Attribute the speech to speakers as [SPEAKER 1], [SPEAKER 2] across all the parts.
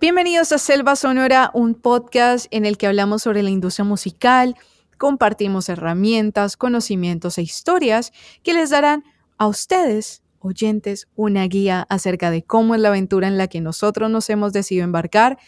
[SPEAKER 1] Bienvenidos a Selva Sonora, un podcast en el que hablamos sobre la industria musical, compartimos herramientas, conocimientos e historias que les darán a ustedes, oyentes, una guía acerca de cómo es la aventura en la que nosotros nos hemos decidido embarcar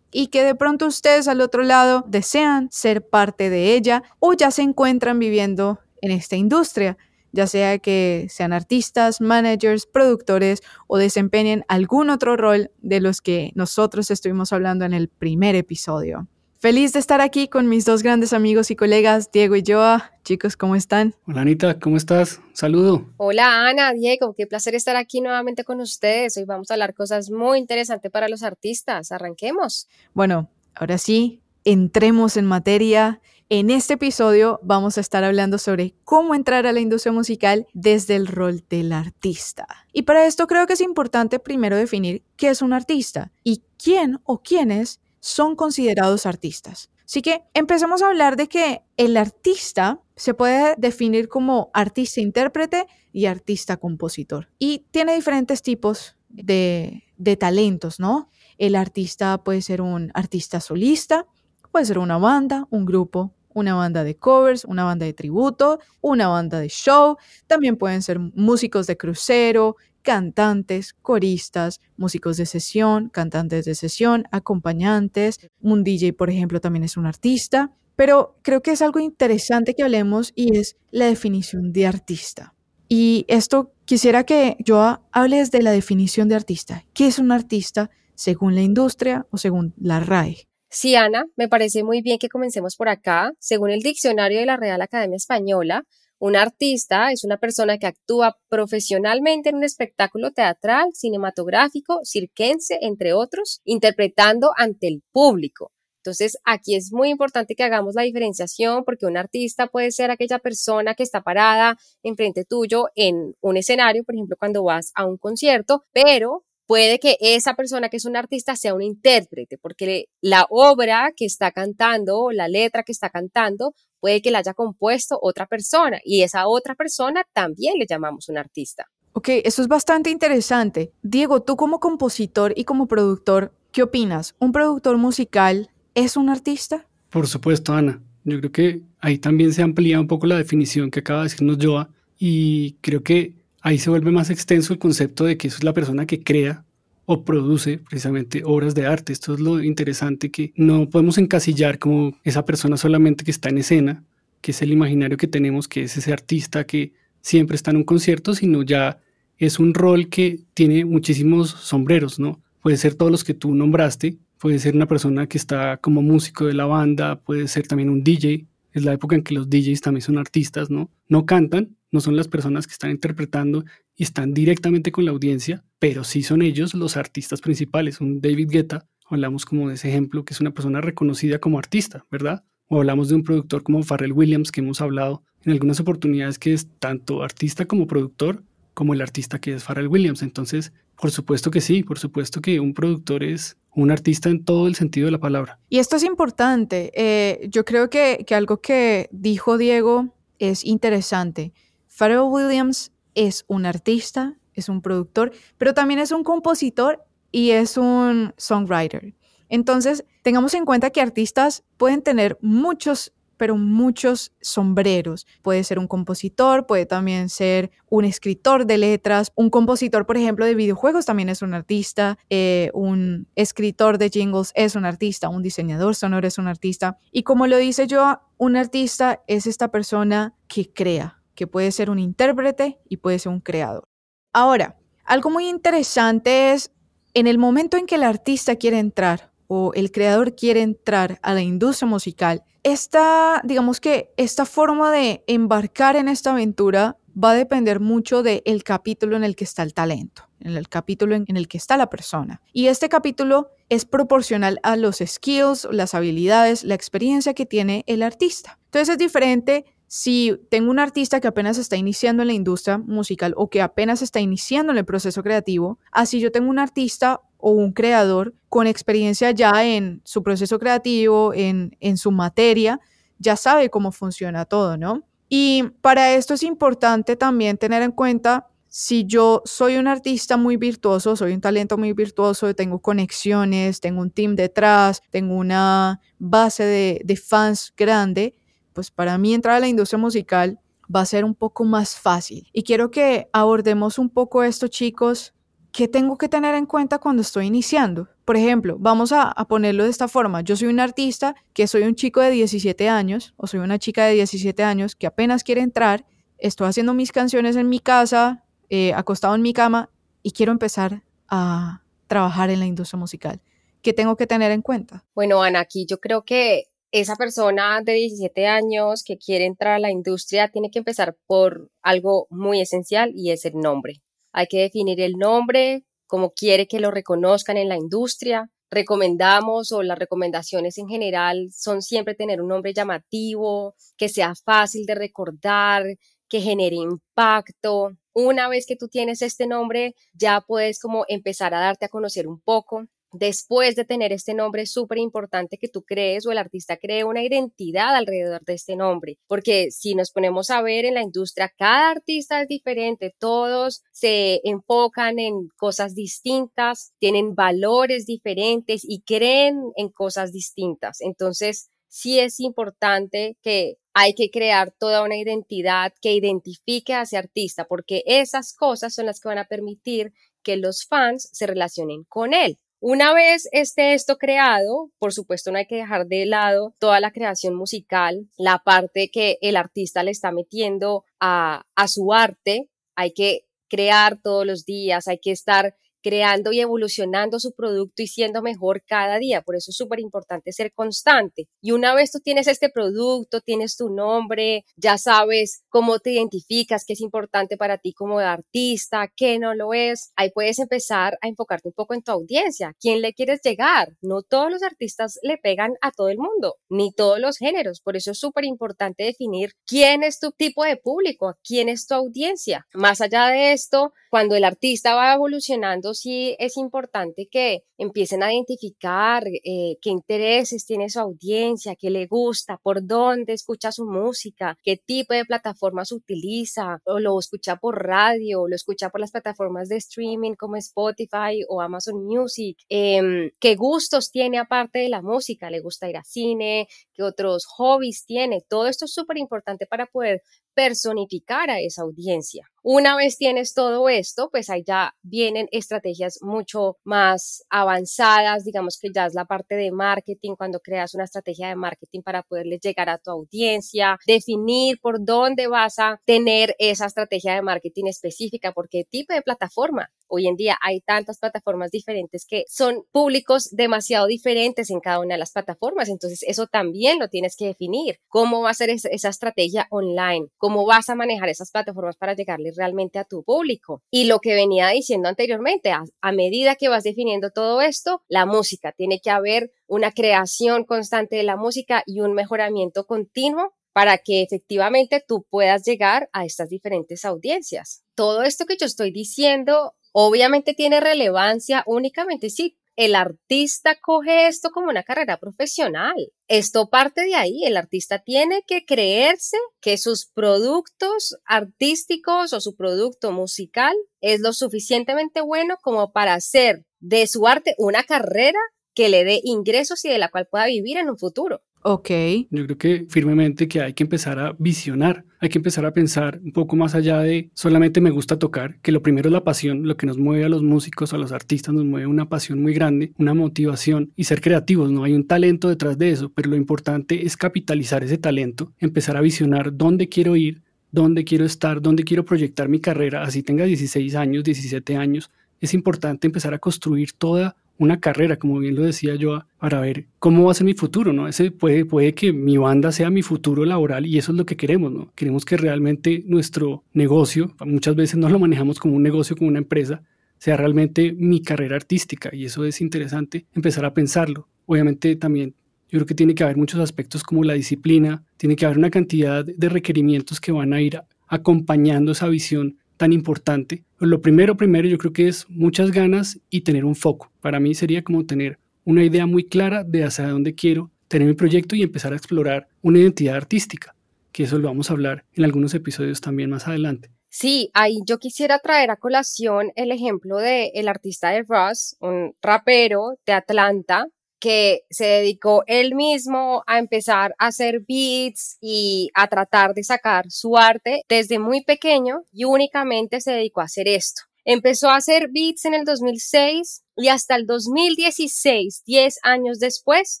[SPEAKER 1] y que de pronto ustedes al otro lado desean ser parte de ella o ya se encuentran viviendo en esta industria ya sea que sean artistas, managers, productores o desempeñen algún otro rol de los que nosotros estuvimos hablando en el primer episodio. Feliz de estar aquí con mis dos grandes amigos y colegas, Diego y Joa. Chicos, ¿cómo están?
[SPEAKER 2] Hola Anita, ¿cómo estás? Saludo.
[SPEAKER 3] Hola Ana, Diego, qué placer estar aquí nuevamente con ustedes. Hoy vamos a hablar cosas muy interesantes para los artistas. Arranquemos.
[SPEAKER 1] Bueno, ahora sí, entremos en materia en este episodio vamos a estar hablando sobre cómo entrar a la industria musical desde el rol del artista. Y para esto creo que es importante primero definir qué es un artista y quién o quiénes son considerados artistas. Así que empezamos a hablar de que el artista se puede definir como artista-intérprete y artista-compositor. Y tiene diferentes tipos de, de talentos, ¿no? El artista puede ser un artista solista, puede ser una banda, un grupo, una banda de covers, una banda de tributo, una banda de show. También pueden ser músicos de crucero, cantantes, coristas, músicos de sesión, cantantes de sesión, acompañantes. Un DJ, por ejemplo, también es un artista. Pero creo que es algo interesante que hablemos y es la definición de artista. Y esto quisiera que yo hables de la definición de artista. ¿Qué es un artista según la industria o según la RAE?
[SPEAKER 3] Sí, Ana, me parece muy bien que comencemos por acá. Según el diccionario de la Real Academia Española, un artista es una persona que actúa profesionalmente en un espectáculo teatral, cinematográfico, cirquense, entre otros, interpretando ante el público. Entonces, aquí es muy importante que hagamos la diferenciación porque un artista puede ser aquella persona que está parada enfrente tuyo en un escenario, por ejemplo, cuando vas a un concierto, pero puede que esa persona que es un artista sea un intérprete, porque la obra que está cantando, la letra que está cantando, puede que la haya compuesto otra persona y esa otra persona también le llamamos un artista.
[SPEAKER 1] Ok, eso es bastante interesante. Diego, tú como compositor y como productor, ¿qué opinas? ¿Un productor musical es un artista?
[SPEAKER 2] Por supuesto, Ana. Yo creo que ahí también se amplía un poco la definición que acaba de decirnos Joa y creo que ahí se vuelve más extenso el concepto de que eso es la persona que crea o produce precisamente obras de arte. Esto es lo interesante que no podemos encasillar como esa persona solamente que está en escena, que es el imaginario que tenemos, que es ese artista que siempre está en un concierto, sino ya es un rol que tiene muchísimos sombreros, ¿no? Puede ser todos los que tú nombraste, puede ser una persona que está como músico de la banda, puede ser también un DJ, es la época en que los DJs también son artistas, ¿no? No cantan, no son las personas que están interpretando y están directamente con la audiencia, pero sí son ellos los artistas principales. Un David Guetta, hablamos como de ese ejemplo, que es una persona reconocida como artista, ¿verdad? O hablamos de un productor como Pharrell Williams, que hemos hablado en algunas oportunidades, que es tanto artista como productor, como el artista que es Pharrell Williams. Entonces, por supuesto que sí, por supuesto que un productor es un artista en todo el sentido de la palabra.
[SPEAKER 1] Y esto es importante. Eh, yo creo que, que algo que dijo Diego es interesante. Pharrell Williams es un artista, es un productor, pero también es un compositor y es un songwriter. Entonces, tengamos en cuenta que artistas pueden tener muchos pero muchos sombreros. Puede ser un compositor, puede también ser un escritor de letras. Un compositor, por ejemplo, de videojuegos también es un artista. Eh, un escritor de jingles es un artista. Un diseñador sonoro es un artista. Y como lo dice yo, un artista es esta persona que crea, que puede ser un intérprete y puede ser un creador. Ahora, algo muy interesante es en el momento en que el artista quiere entrar o el creador quiere entrar a la industria musical, esta, digamos que esta forma de embarcar en esta aventura va a depender mucho del el capítulo en el que está el talento, en el capítulo en, el que está la persona. Y este capítulo es proporcional a los skills, las habilidades, la experiencia que tiene el artista. Entonces es diferente si tengo un artista que apenas está iniciando en la industria musical o que apenas está iniciando en el proceso creativo, así yo tengo un artista o un creador con experiencia ya en su proceso creativo, en, en su materia, ya sabe cómo funciona todo, ¿no? Y para esto es importante también tener en cuenta si yo soy un artista muy virtuoso, soy un talento muy virtuoso, tengo conexiones, tengo un team detrás, tengo una base de, de fans grande, pues para mí entrar a la industria musical va a ser un poco más fácil. Y quiero que abordemos un poco esto, chicos. ¿Qué tengo que tener en cuenta cuando estoy iniciando? Por ejemplo, vamos a, ponerlo de esta forma. Yo soy un artista que soy un chico de 17 años o soy una chica de 17 años que apenas quiere entrar. Estoy haciendo mis canciones en mi casa, eh, acostado en mi cama y quiero empezar a trabajar en la industria musical. ¿Qué tengo que tener en cuenta?
[SPEAKER 3] Bueno, Ana, aquí yo creo que esa persona de 17 años que quiere entrar a la industria tiene que empezar por algo muy esencial y es el nombre. Hay que definir el nombre, cómo quiere que lo reconozcan en la industria. Recomendamos o las recomendaciones en general son siempre tener un nombre llamativo, que sea fácil de recordar, que genere impacto. Una vez que tú tienes este nombre, ya puedes como empezar a darte a conocer un poco. Después de tener este nombre, es súper importante que tú crees o el artista cree una identidad alrededor de este nombre, porque si nos ponemos a ver en la industria, cada artista es diferente, todos se enfocan en cosas distintas, tienen valores diferentes y creen en cosas distintas. Entonces, sí es importante que hay que crear toda una identidad que identifique a ese artista, porque esas cosas son las que van a permitir que los fans se relacionen con él. Una vez esté esto creado, por supuesto no hay que dejar de lado toda la creación musical, la parte que el artista le está metiendo a, a su arte, hay que crear todos los días, hay que estar creando y evolucionando su producto y siendo mejor cada día. Por eso es súper importante ser constante. Y una vez tú tienes este producto, tienes tu nombre, ya sabes cómo te identificas, qué es importante para ti como artista, qué no lo es, ahí puedes empezar a enfocarte un poco en tu audiencia. ¿Quién le quieres llegar? No todos los artistas le pegan a todo el mundo, ni todos los géneros. Por eso es súper importante definir quién es tu tipo de público, quién es tu audiencia. Más allá de esto, cuando el artista va evolucionando, sí es importante que empiecen a identificar eh, qué intereses tiene su audiencia, qué le gusta, por dónde escucha su música, qué tipo de plataformas utiliza, o lo escucha por radio, o lo escucha por las plataformas de streaming como Spotify o Amazon Music, em, qué gustos tiene aparte de la música, le gusta ir a cine, qué otros hobbies tiene. Todo esto es súper importante para poder personificar a esa audiencia. Una vez tienes todo esto, pues ahí ya vienen estrategias mucho más avanzadas, digamos que ya es la parte de marketing, cuando creas una estrategia de marketing para poderle llegar a tu audiencia, definir por dónde vas a tener esa estrategia de marketing específica, por qué tipo de plataforma. Hoy en día hay tantas plataformas diferentes que son públicos demasiado diferentes en cada una de las plataformas, entonces eso también lo tienes que definir. ¿Cómo va a ser esa estrategia online? ¿Cómo vas a manejar esas plataformas para llegarle realmente a tu público. Y lo que venía diciendo anteriormente, a, medida que vas definiendo todo esto, la música, tiene que haber una creación constante de la música y un mejoramiento continuo para que efectivamente tú puedas llegar a estas diferentes audiencias. Todo esto que yo estoy diciendo obviamente tiene relevancia únicamente si el artista coge esto como una carrera profesional. Esto parte de ahí. El artista tiene que creerse que sus productos artísticos o su producto musical es lo suficientemente bueno como para hacer de su arte una carrera que le dé ingresos y de la cual pueda vivir en un futuro.
[SPEAKER 1] Ok.
[SPEAKER 2] Yo creo que firmemente que hay que empezar a visionar, hay que empezar a pensar un poco más allá de solamente me gusta tocar, que lo primero es la pasión, lo que nos mueve a los músicos, a los artistas, nos mueve una pasión muy grande, una motivación y ser creativos, ¿no? Hay un talento detrás de eso, pero lo importante es capitalizar ese talento, empezar a visionar dónde quiero ir, dónde quiero estar, dónde quiero proyectar mi carrera, así tenga 16 años, 17 años, es importante empezar a construir toda una carrera, como bien lo decía yo, para ver cómo va a ser mi futuro, ¿no? Ese puede, puede que mi banda sea mi futuro laboral y eso es lo que queremos, ¿no? Queremos que realmente nuestro negocio, muchas veces no lo manejamos como un negocio, como una empresa, sea realmente mi carrera artística y eso es interesante empezar a pensarlo. Obviamente también yo creo que tiene que haber muchos aspectos como la disciplina, tiene que haber una cantidad de requerimientos que van a ir acompañando esa visión tan importante. Lo primero, primero, yo creo que es muchas ganas y tener un foco. Para mí sería como tener una idea muy clara de hacia dónde quiero tener mi proyecto y empezar a explorar una identidad artística, que eso lo vamos a hablar en algunos episodios también más adelante.
[SPEAKER 3] Sí, ahí yo quisiera traer a colación el ejemplo de el artista de Ross, un rapero de Atlanta, que se dedicó él mismo a empezar a hacer beats y a tratar de sacar su arte desde muy pequeño y únicamente se dedicó a hacer esto. Empezó a hacer beats en el 2006 y hasta el 2016, 10 años después,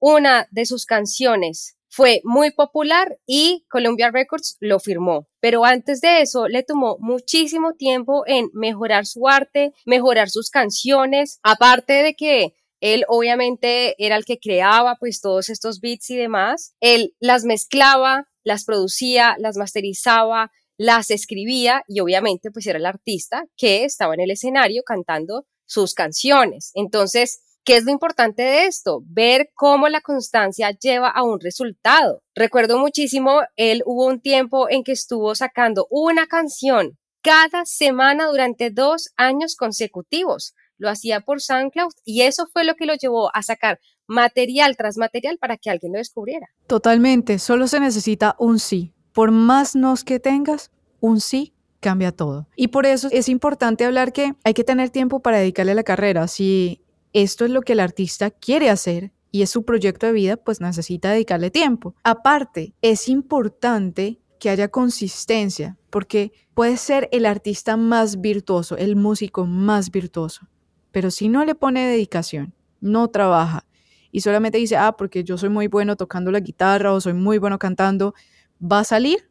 [SPEAKER 3] una de sus canciones fue muy popular y Columbia Records lo firmó. Pero antes de eso le tomó muchísimo tiempo en mejorar su arte, mejorar sus canciones, aparte de que él obviamente era el que creaba pues todos estos beats y demás. Él las mezclaba, las producía, las masterizaba, las escribía y obviamente pues era el artista que estaba en el escenario cantando sus canciones. Entonces, ¿qué es lo importante de esto? Ver cómo la constancia lleva a un resultado. Recuerdo muchísimo, él hubo un tiempo en que estuvo sacando una canción cada semana durante dos años consecutivos lo hacía por SoundCloud y eso fue lo que lo llevó a sacar material tras material para que alguien lo descubriera.
[SPEAKER 1] Totalmente, solo se necesita un sí. Por más nos que tengas, un sí cambia todo. Y por eso es importante hablar que hay que tener tiempo para dedicarle a la carrera. Si esto es lo que el artista quiere hacer y es su proyecto de vida, pues necesita dedicarle tiempo. Aparte, es importante que haya consistencia, porque puede ser el artista más virtuoso, el músico más virtuoso, pero si no le pone dedicación, no trabaja y solamente dice, ah, porque yo soy muy bueno tocando la guitarra o soy muy bueno cantando, ¿va a salir?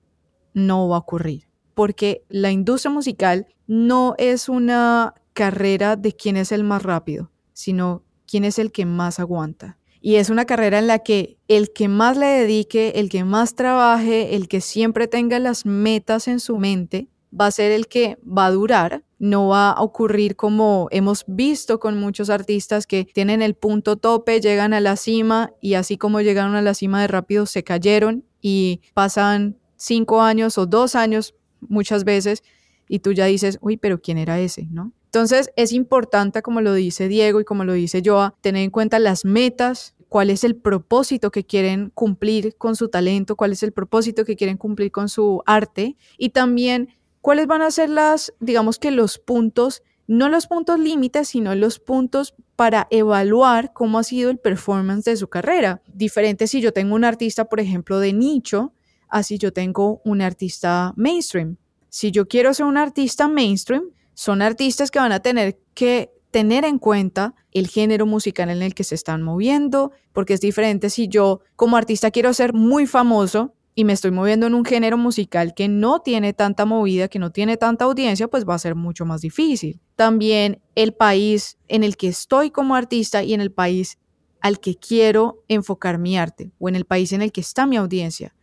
[SPEAKER 1] No va a ocurrir. Porque la industria musical no es una carrera de quién es el más rápido, sino quién es el que más aguanta. Y es una carrera en la que el que más le dedique, el que más trabaje, el que siempre tenga las metas en su mente, va a ser el que va a durar no va a ocurrir como hemos visto con muchos artistas que tienen el punto tope, llegan a la cima y así como llegaron a la cima de rápido se cayeron y pasan cinco años o dos años muchas veces y tú ya dices, uy, pero ¿quién era ese? ¿No? Entonces es importante, como lo dice Diego y como lo dice Joa, tener en cuenta las metas, cuál es el propósito que quieren cumplir con su talento, cuál es el propósito que quieren cumplir con su arte y también ¿Cuáles van a ser las, digamos que los puntos, no los puntos límites, sino los puntos para evaluar cómo ha sido el performance de su carrera? Diferente si yo tengo un artista, por ejemplo, de nicho, así yo tengo un artista mainstream. Si yo quiero ser un artista mainstream, son artistas que van a tener que tener en cuenta el género musical en el que se están moviendo, porque es diferente si yo como artista quiero ser muy famoso, y me estoy moviendo en un género musical que no tiene tanta movida, que no tiene tanta audiencia, pues va a ser mucho más difícil. También el país en el que estoy como artista y en el país al que quiero enfocar mi arte o en el país en el que está mi audiencia.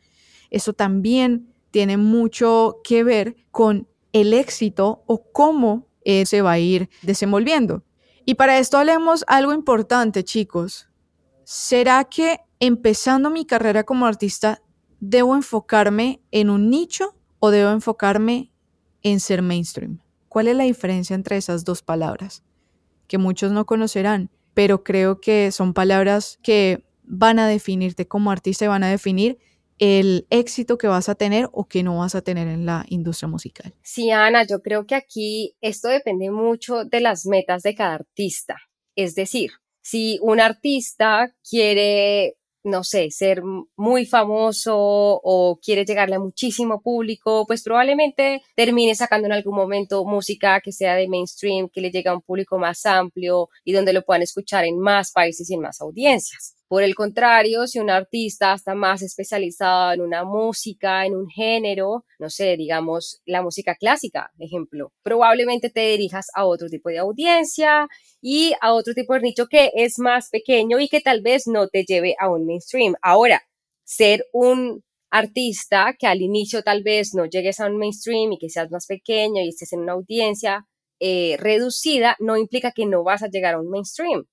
[SPEAKER 1] Eso también tiene mucho que ver con el éxito o cómo eh, se va a ir desenvolviendo. Y para esto hablemos algo importante, chicos. ¿Será que empezando mi carrera como artista ¿Debo enfocarme en un nicho o debo enfocarme en ser mainstream? ¿Cuál es la diferencia entre esas dos palabras? Que muchos no conocerán, pero creo que son palabras que van a definirte como artista y van a definir el éxito que vas a tener o que no vas a tener en la industria musical.
[SPEAKER 3] Sí, Ana, yo creo que aquí esto depende mucho de las metas de cada artista. Es decir, si un artista quiere no sé, ser muy famoso o quiere llegarle a muchísimo público, pues probablemente termine sacando en algún momento música que sea de mainstream, que le llegue a un público más amplio y donde lo puedan escuchar en más países y en más audiencias. Por el contrario, si un artista está más especializado en una música, en un género, no sé, digamos la música clásica, ejemplo, probablemente te dirijas a otro tipo de audiencia y a otro tipo de nicho que es más pequeño y que tal vez no te lleve a un mainstream. Ahora, ser un artista que al inicio tal vez no llegues a un mainstream y que seas más pequeño y estés en una audiencia eh, reducida, no implica que no vas a llegar a un mainstream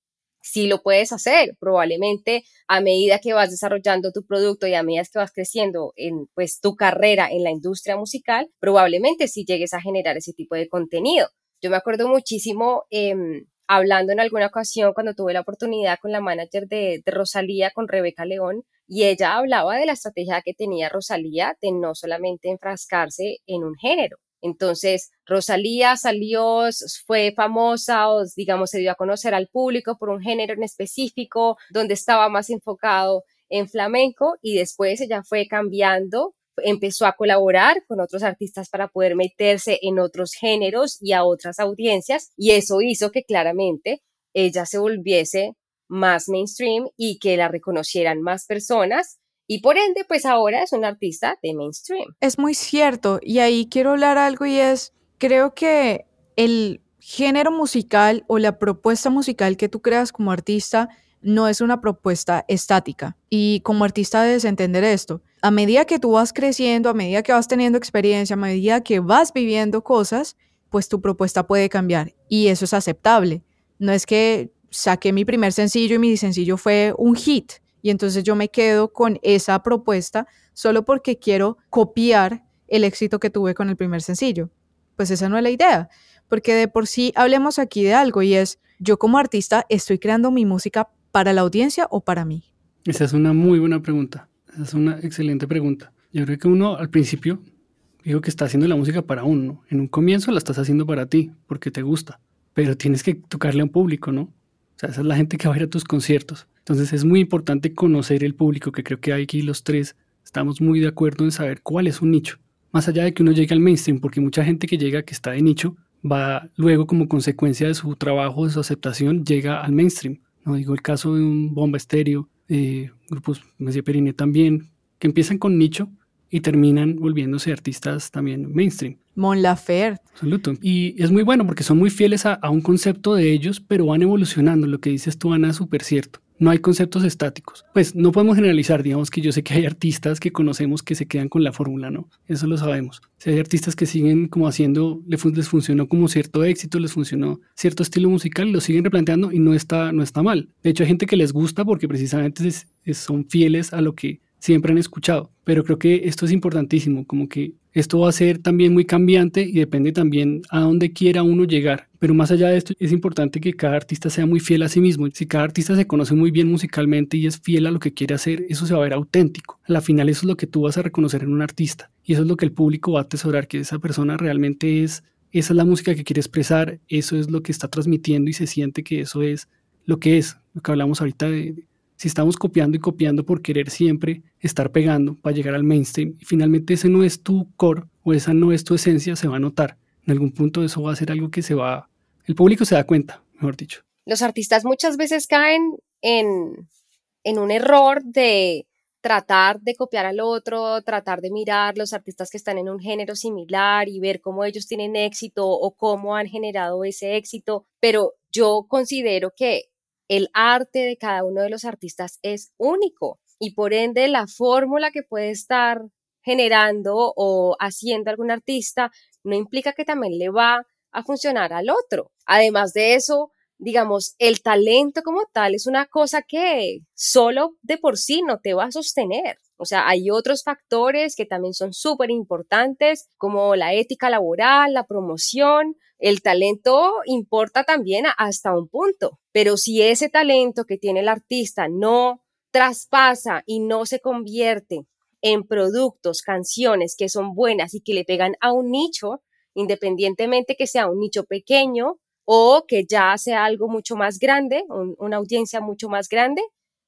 [SPEAKER 3] sí lo puedes hacer. Probablemente a medida que vas desarrollando tu producto y a medida que vas creciendo en pues tu carrera en la industria musical, probablemente sí llegues a generar ese tipo de contenido. Yo me acuerdo muchísimo em, hablando en alguna ocasión cuando tuve la oportunidad con la manager de, de Rosalía, con Rebeca León, y ella hablaba de la estrategia que tenía Rosalía de no solamente enfrascarse en un género, Entonces, Rosalía salió, fue famosa o digamos se dio a conocer al público por un género en específico donde estaba más enfocado en flamenco y después ella fue cambiando, empezó a colaborar con otros artistas para poder meterse en otros géneros y a otras audiencias y eso hizo que claramente ella se volviese más mainstream y que la reconocieran más personas y por ende, pues ahora es un artista de mainstream.
[SPEAKER 1] Es muy cierto. Y ahí quiero hablar algo y es, creo que el género musical o la propuesta musical que tú creas como artista no es una propuesta estática. Y como artista debes entender esto. A medida que tú vas creciendo, a medida que vas teniendo experiencia, a medida que vas viviendo cosas, pues tu propuesta puede cambiar. Y eso es aceptable. No es que saqué mi primer sencillo y mi sencillo fue un hit y entonces yo me quedo con esa propuesta solo porque quiero copiar el éxito que tuve con el primer sencillo. Pues esa no es la idea, porque de por sí hablemos aquí de algo y es, yo como artista estoy creando mi música para la audiencia o para mí.
[SPEAKER 2] Esa es una muy buena pregunta, esa es una excelente pregunta. Yo creo que uno al principio digo que está haciendo la música para uno. En un comienzo la estás haciendo para ti, porque te gusta, pero tienes que tocarle a un público, ¿no? O sea, esa es la gente que va a ir a tus conciertos. Entonces es muy importante conocer el público, que creo que aquí los tres estamos muy de acuerdo en saber cuál es un nicho. Más allá de que uno llegue al mainstream, porque mucha gente que llega, que está de nicho, va luego como consecuencia de su trabajo, de su aceptación, llega al mainstream. No digo el caso de un Bomba Estéreo, eh, grupos Messi Perine también, que empiezan con nicho y terminan volviéndose artistas también mainstream.
[SPEAKER 1] Mon Laferte.
[SPEAKER 2] Absoluto. Y es muy bueno porque son muy fieles a, a, un concepto de ellos, pero van evolucionando. Lo que dices tú, Ana, es súper cierto. No hay conceptos estáticos. Pues no podemos generalizar, digamos que yo sé que hay artistas que conocemos que se quedan con la fórmula, ¿no? Eso lo sabemos. Si hay artistas que siguen como haciendo, les funcionó como cierto éxito, les funcionó cierto estilo musical, lo siguen replanteando y no está, no está mal. De hecho, hay gente que les gusta porque precisamente son fieles a lo que siempre han escuchado. Pero creo que esto es importantísimo, como que esto va a ser también muy cambiante y depende también a dónde quiera uno llegar. Pero más allá de esto, es importante que cada artista sea muy fiel a sí mismo. Si cada artista se conoce muy bien musicalmente y es fiel a lo que quiere hacer, eso se va a ver auténtico. A la final eso es lo que tú vas a reconocer en un artista. Y eso es lo que el público va a atesorar, que esa persona realmente es, esa es la música que quiere expresar, eso es lo que está transmitiendo y se siente que eso es lo que es, lo que hablamos ahorita de, si estamos copiando y copiando por querer siempre estar pegando para llegar al mainstream y finalmente ese no es tu core o esa no es tu esencia, se va a notar. En algún punto eso va a ser algo que se va, el público se da cuenta, mejor dicho.
[SPEAKER 3] Los artistas muchas veces caen en, en un error de tratar de copiar al otro, tratar de mirar los artistas que están en un género similar y ver cómo ellos tienen éxito o cómo han generado ese éxito, pero yo considero que el arte de cada uno de los artistas es único y por ende la fórmula que puede estar generando o haciendo algún artista no implica que también le va a funcionar al otro. Además de eso, digamos, el talento como tal es una cosa que solo de por sí no te va a sostener. O sea, hay otros factores que también son súper importantes, como la ética laboral, la promoción. El talento importa también hasta un punto, pero si ese talento que tiene el artista no traspasa y no se convierte en productos, canciones que son buenas y que le pegan a un nicho, independientemente que sea un nicho pequeño o que ya sea algo mucho más grande, una audiencia mucho más grande,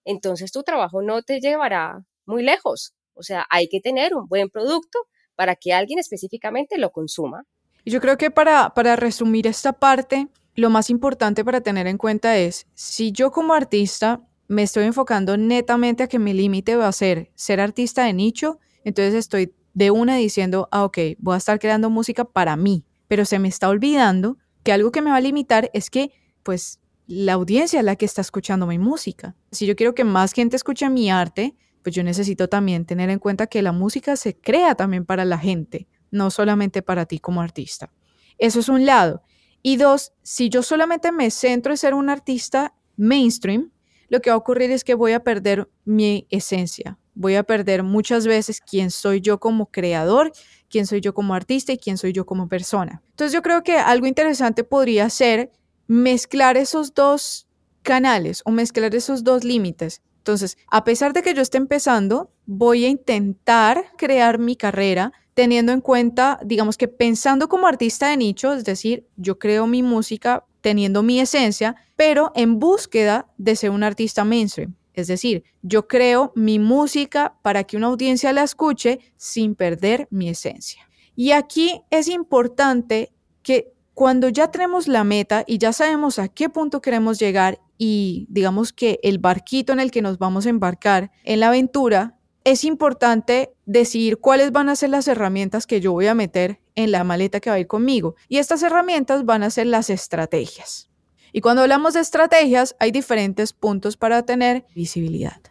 [SPEAKER 3] entonces tu trabajo no te llevará muy lejos. O sea, hay que tener un buen producto para que alguien específicamente lo consuma.
[SPEAKER 1] Y yo creo que para, para resumir esta parte, lo más importante para tener en cuenta es, si yo como artista me estoy enfocando netamente a que mi límite va a ser ser artista de nicho, entonces estoy de una diciendo, ah, ok, voy a estar creando música para mí, pero se me está olvidando que algo que me va a limitar es que, pues, la audiencia es la que está escuchando mi música. Si yo quiero que más gente escuche mi arte, pues yo necesito también tener en cuenta que la música se crea también para la gente, no solamente para ti como artista. Eso es un lado. Y dos, si yo solamente me centro en ser un artista mainstream, lo que va a ocurrir es que voy a perder mi esencia. Voy a perder muchas veces quién soy yo como creador, quién soy yo como artista y quién soy yo como persona. Entonces yo creo que algo interesante podría ser mezclar esos dos canales o mezclar esos dos límites. Entonces, a pesar de que yo esté empezando, voy a intentar crear mi carrera teniendo en cuenta, digamos que pensando como artista de nicho, es decir, yo creo mi música teniendo mi esencia, pero en búsqueda de ser un artista mainstream. Es decir, yo creo mi música para que una audiencia la escuche sin perder mi esencia. Y aquí es importante que cuando ya tenemos la meta y ya sabemos a qué punto queremos llegar y digamos que el barquito en el que nos vamos a embarcar en la aventura, es importante decidir cuáles van a ser las herramientas que yo voy a meter en la maleta que va a ir conmigo. Y estas herramientas van a ser las estrategias. Y cuando hablamos de estrategias, hay diferentes puntos para tener visibilidad.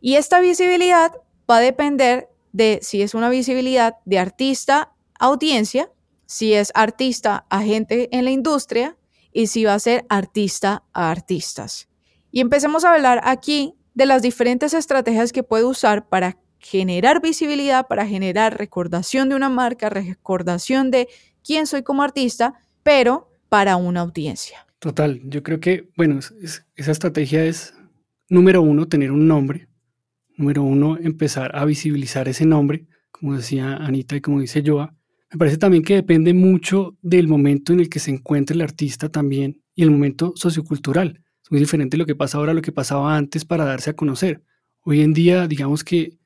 [SPEAKER 1] Y esta visibilidad va a depender de si es una visibilidad de artista a audiencia, si es artista a gente en la industria y si va a ser artista a artistas. Y empecemos a hablar aquí de las diferentes estrategias que puede usar para generar visibilidad, para generar recordación de una marca, recordación de quién soy como artista, pero para una audiencia.
[SPEAKER 2] Total, yo creo que, bueno, esa estrategia es, número uno, tener un nombre. Número uno, empezar a visibilizar ese nombre, como decía Anita y como dice Joa. Me parece también que depende mucho del momento en el que se encuentre el artista también y el momento sociocultural muy diferente lo que pasa ahora lo que pasaba antes para darse a conocer. Hoy en día, digamos que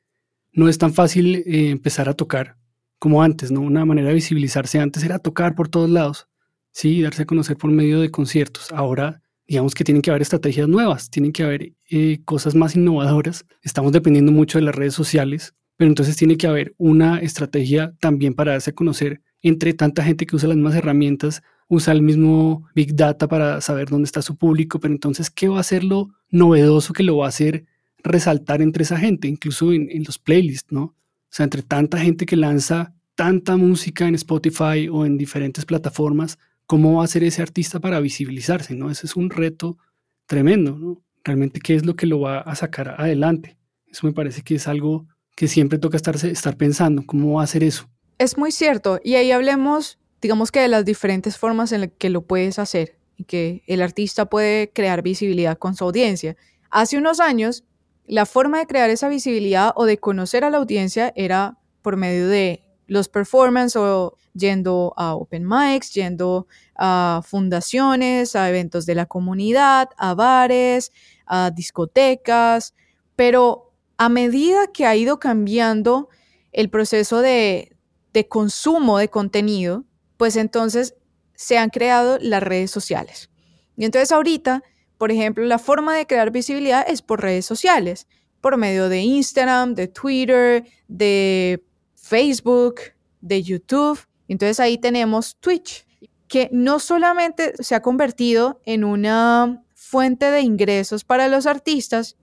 [SPEAKER 2] no es tan fácil eh, empezar a tocar como antes, ¿no? Una manera de visibilizarse antes era tocar por todos lados, ¿sí? Darse a conocer por medio de conciertos. Ahora, digamos que tienen que haber estrategias nuevas, tienen que haber eh, cosas más innovadoras. Estamos dependiendo mucho de las redes sociales, pero entonces tiene que haber una estrategia también para darse a conocer entre tanta gente que usa las mismas herramientas usa el mismo Big Data para saber dónde está su público, pero entonces, ¿qué va a ser lo novedoso que lo va a hacer resaltar entre esa gente, incluso en, los playlists, ¿no? O sea, entre tanta gente que lanza tanta música en Spotify o en diferentes plataformas, ¿cómo va a ser ese artista para visibilizarse, ¿no? Ese es un reto tremendo, ¿no? Realmente, ¿qué es lo que lo va a sacar adelante? Eso me parece que es algo que siempre toca estar pensando, ¿cómo va a hacer eso?
[SPEAKER 1] Es muy cierto, y ahí hablemos digamos que de las diferentes formas en las que lo puedes hacer y que el artista puede crear visibilidad con su audiencia. Hace unos años, la forma de crear esa visibilidad o de conocer a la audiencia era por medio de los performances o yendo a open mics, yendo a fundaciones, a eventos de la comunidad, a bares, a discotecas, pero a medida que ha ido cambiando el proceso de, de consumo de contenido, pues entonces se han creado las redes sociales. Y entonces ahorita, por ejemplo, la forma de crear visibilidad es por redes sociales, por medio de Instagram, de Twitter, de Facebook, de YouTube. Entonces ahí tenemos Twitch, que no solamente se ha convertido en una fuente de ingresos para los artistas,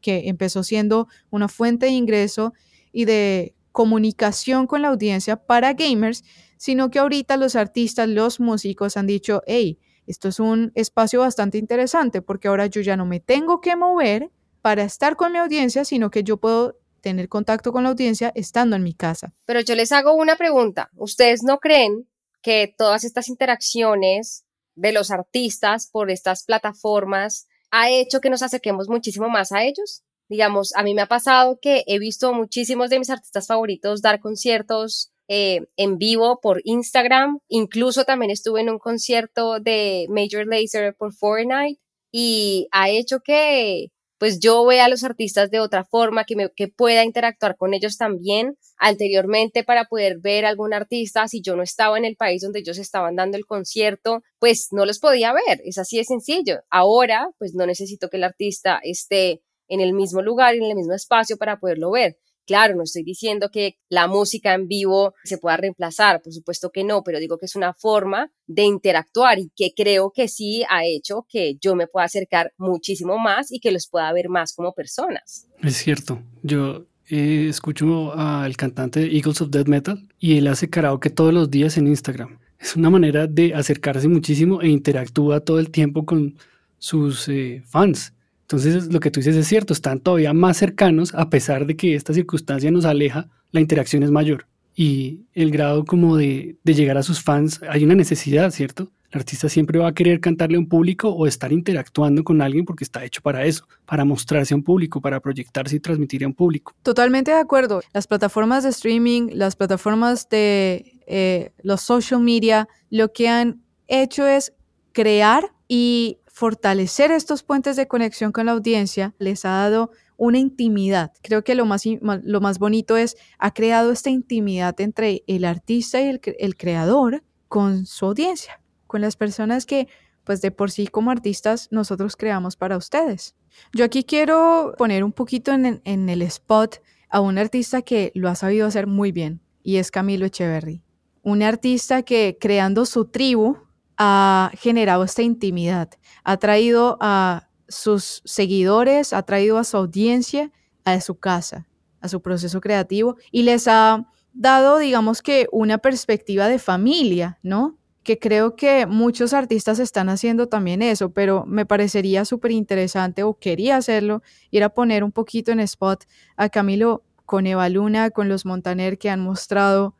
[SPEAKER 1] que empezó siendo una fuente de ingreso y de comunicación con la audiencia para gamers, sino que ahorita los artistas, los músicos han dicho, hey, esto es un espacio bastante interesante porque ahora yo ya no me tengo que mover para estar con mi audiencia, sino que yo puedo tener contacto con la audiencia estando en mi casa.
[SPEAKER 3] Pero yo les hago una pregunta. ¿Ustedes no creen que todas estas interacciones de los artistas por estas plataformas ha hecho que nos acerquemos muchísimo más a ellos? Digamos, a mí me ha pasado que he visto muchísimos de mis artistas favoritos dar conciertos eh, en vivo por Instagram. Incluso también estuve en un concierto de Major Lazer por Fortnite y ha hecho que pues yo vea a los artistas de otra forma, que, me, que pueda interactuar con ellos también anteriormente para poder ver a algún artista. Si yo no estaba en el país donde ellos estaban dando el concierto, pues no los podía ver. Es así de sencillo. Ahora, pues no necesito que el artista esté en el mismo lugar, en el mismo espacio para poderlo ver. Claro, no estoy diciendo que la música en vivo se pueda reemplazar, por supuesto que no, pero digo que es una forma de interactuar y que creo que sí ha hecho que yo me pueda acercar muchísimo más y que los pueda ver más como personas.
[SPEAKER 2] Es cierto, yo eh, escucho al cantante Eagles of Death Metal y él hace karaoke todos los días en Instagram. Es una manera de acercarse muchísimo e interactúa todo el tiempo con sus eh, fans. Entonces, lo que tú dices es cierto, están todavía más cercanos, a pesar de que esta circunstancia nos aleja, la interacción es mayor. Y el grado como de, llegar a sus fans, hay una necesidad, ¿cierto? El artista siempre va a querer cantarle a un público o estar interactuando con alguien porque está hecho para eso, para mostrarse a un público, para proyectarse y transmitir a un público.
[SPEAKER 1] Totalmente de acuerdo. Las plataformas de streaming, las plataformas de eh, los social media, lo que han hecho es crear y fortalecer estos puentes de conexión con la audiencia. Les ha dado una intimidad. Creo que lo más, lo más bonito es, ha creado esta intimidad entre el artista y el, creador con su audiencia, con las personas que, pues de por sí como artistas, nosotros creamos para ustedes. Yo aquí quiero poner un poquito en, en el spot a un artista que lo ha sabido hacer muy bien, y es Camilo Echeverry. Un artista que creando su tribu ha generado esta intimidad, ha traído a sus seguidores, ha traído a su audiencia a su casa, a su proceso creativo y les ha dado, digamos que, una perspectiva de familia, ¿no? Que creo que muchos artistas están haciendo también eso, pero me parecería súper interesante o quería hacerlo, ir a poner un poquito en spot a Camilo con Eva Luna, con los Montaner que han mostrado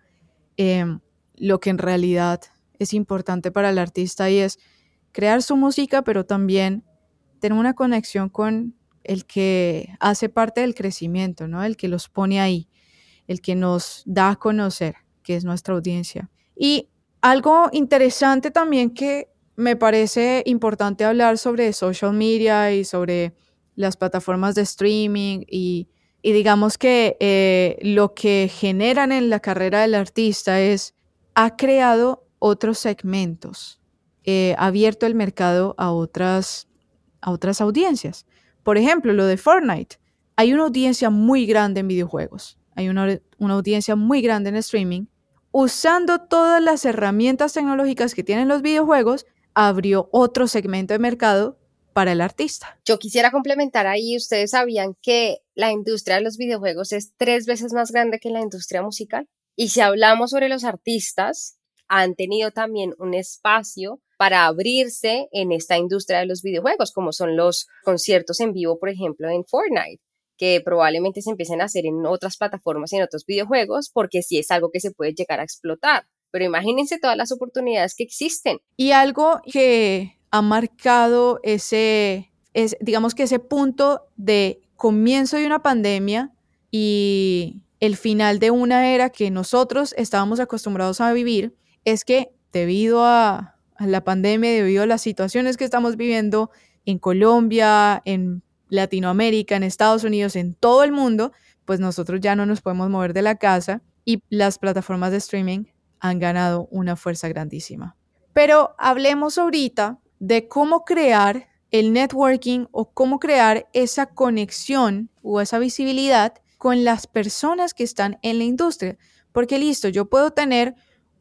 [SPEAKER 1] em, lo que en realidad es importante para el artista y es crear su música, pero también tener una conexión con el que hace parte del crecimiento, ¿no? El que los pone ahí, el que nos da a conocer, que es nuestra audiencia. Y algo interesante también que me parece importante hablar sobre social media y sobre las plataformas de streaming y, digamos que eh, lo que generan en la carrera del artista es, ha creado otros segmentos, eh, abierto el mercado a otras a otras audiencias. Por ejemplo, lo de Fortnite. Hay una audiencia muy grande en videojuegos, hay una, audiencia muy grande en streaming. Usando todas las herramientas tecnológicas que tienen los videojuegos, abrió otro segmento de mercado para el artista.
[SPEAKER 3] Yo quisiera complementar ahí, ustedes sabían que la industria de los videojuegos es tres veces más grande que la industria musical. Y si hablamos sobre los artistas, han tenido también un espacio para abrirse en esta industria de los videojuegos, como son los conciertos en vivo, por ejemplo, en Fortnite que probablemente se empiecen a hacer en otras plataformas y en otros videojuegos, porque sí es algo que se puede llegar a explotar. Pero imagínense todas las oportunidades que existen.
[SPEAKER 1] Y algo que ha marcado ese, es, digamos que ese punto de comienzo de una pandemia y el final de una era que nosotros estábamos acostumbrados a vivir, es que debido a la pandemia, debido a las situaciones que estamos viviendo en Colombia, en Latinoamérica, en Estados Unidos, en todo el mundo, pues nosotros ya no nos podemos mover de la casa y las plataformas de streaming han ganado una fuerza grandísima. Pero hablemos ahorita de cómo crear el networking o cómo crear esa conexión o esa visibilidad con las personas que están en la industria. Porque listo, yo puedo tener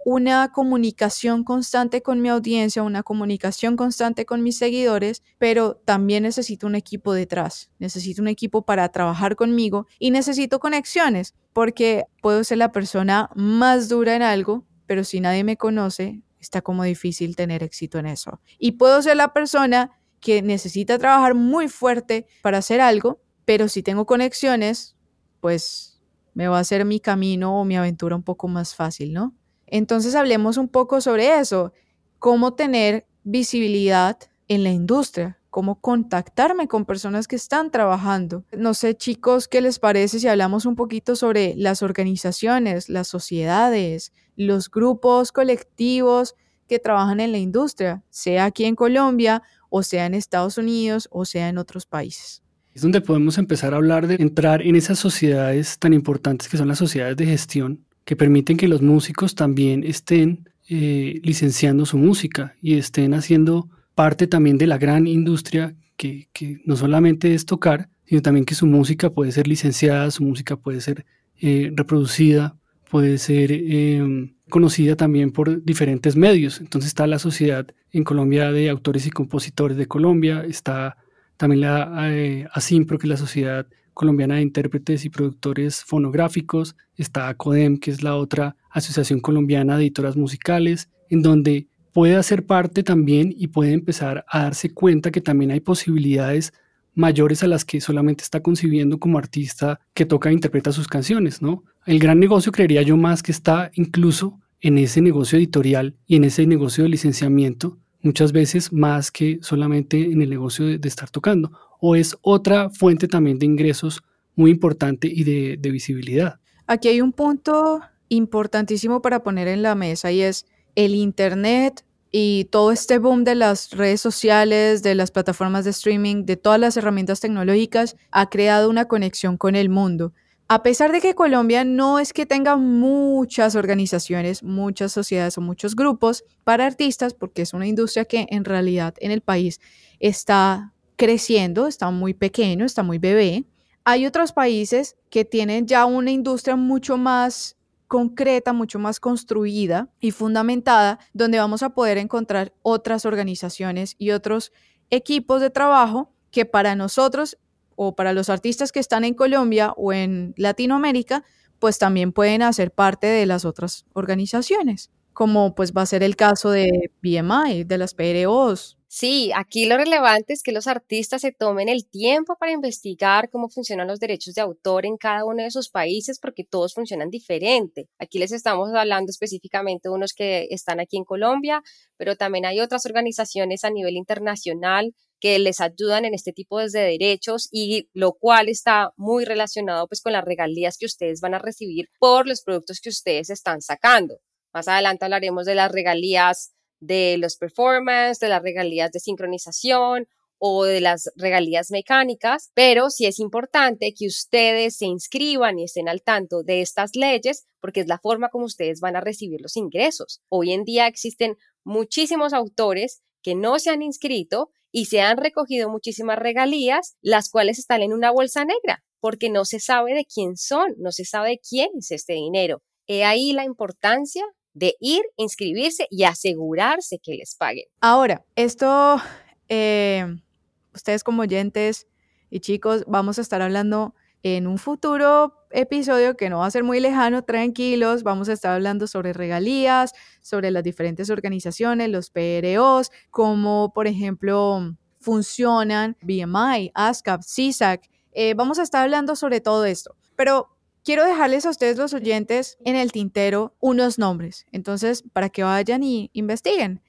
[SPEAKER 1] una comunicación constante con mi audiencia, una comunicación constante con mis seguidores, pero también necesito un equipo detrás, necesito un equipo para trabajar conmigo y necesito conexiones, porque puedo ser la persona más dura en algo, pero si nadie me conoce, está como difícil tener éxito en eso. Y puedo ser la persona que necesita trabajar muy fuerte para hacer algo, pero si tengo conexiones, pues me va a hacer mi camino o mi aventura un poco más fácil, ¿no? Entonces hablemos un poco sobre eso, cómo tener visibilidad en la industria, cómo contactarme con personas que están trabajando. No sé, chicos, ¿qué les parece si hablamos un poquito sobre las organizaciones, las sociedades, los grupos colectivos que trabajan en la industria, sea aquí en Colombia o sea en Estados Unidos o sea en otros países?
[SPEAKER 2] Es donde podemos empezar a hablar de entrar en esas sociedades tan importantes que son las sociedades de gestión que permiten que los músicos también estén eh, licenciando su música y estén haciendo parte también de la gran industria que, no solamente es tocar, sino también que su música puede ser licenciada, su música puede ser eh, reproducida, puede ser em, conocida también por diferentes medios. Entonces está la Sociedad en Colombia de Autores y Compositores de Colombia, está también la eh, ASIMPRO, que es la Sociedad Colombiana de Intérpretes y Productores Fonográficos, está CODEM, que es la otra Asociación Colombiana de Editoras Musicales, en donde puede hacer parte también y puede empezar a darse cuenta que también hay posibilidades mayores a las que solamente está concibiendo como artista que toca e interpreta sus canciones, ¿no? El gran negocio creería yo más que está incluso en ese negocio editorial y en ese negocio de licenciamiento muchas veces más que solamente en el negocio de, estar tocando. O es otra fuente también de ingresos muy importante y de, visibilidad.
[SPEAKER 1] Aquí hay un punto importantísimo para poner en la mesa y es el Internet y todo este boom de las redes sociales, de las plataformas de streaming, de todas las herramientas tecnológicas, ha creado una conexión con el mundo. A pesar de que Colombia no es que tenga muchas organizaciones, muchas sociedades o muchos grupos para artistas, porque es una industria que en realidad en el país está creciendo, está muy pequeño, está muy bebé, hay otros países que tienen ya una industria mucho más concreta, mucho más construida y fundamentada, donde vamos a poder encontrar otras organizaciones y otros equipos de trabajo que para nosotros o para los artistas que están en Colombia o en Latinoamérica, pues también pueden hacer parte de las otras organizaciones, como pues va a ser el caso de BMI, de las PROs,
[SPEAKER 3] Sí, aquí lo relevante es que los artistas se tomen el tiempo para investigar cómo funcionan los derechos de autor en cada uno de sus países porque todos funcionan diferente. Aquí les estamos hablando específicamente de unos que están aquí en Colombia, pero también hay otras organizaciones a nivel internacional que les ayudan en este tipo de derechos y lo cual está muy relacionado pues con las regalías que ustedes van a recibir por los productos que ustedes están sacando. Más adelante hablaremos de las regalías de los performance, de las regalías de sincronización o de las regalías mecánicas, pero sí es importante que ustedes se inscriban y estén al tanto de estas leyes porque es la forma como ustedes van a recibir los ingresos. Hoy en día existen muchísimos autores que no se han inscrito y se han recogido muchísimas regalías, las cuales están en una bolsa negra, porque no se sabe de quién son, no se sabe quién es este dinero. He ahí la importancia de ir, inscribirse y asegurarse que les paguen.
[SPEAKER 1] Ahora, esto, eh, ustedes como oyentes y chicos, vamos a estar hablando en un futuro episodio que no va a ser muy lejano, tranquilos, vamos a estar hablando sobre regalías, sobre las diferentes organizaciones, los PROs, como por ejemplo funcionan BMI, ASCAP, CISAC. Eh, vamos a estar hablando sobre todo esto. Pero quiero dejarles a ustedes los oyentes en el tintero unos nombres, entonces para que vayan y investiguen.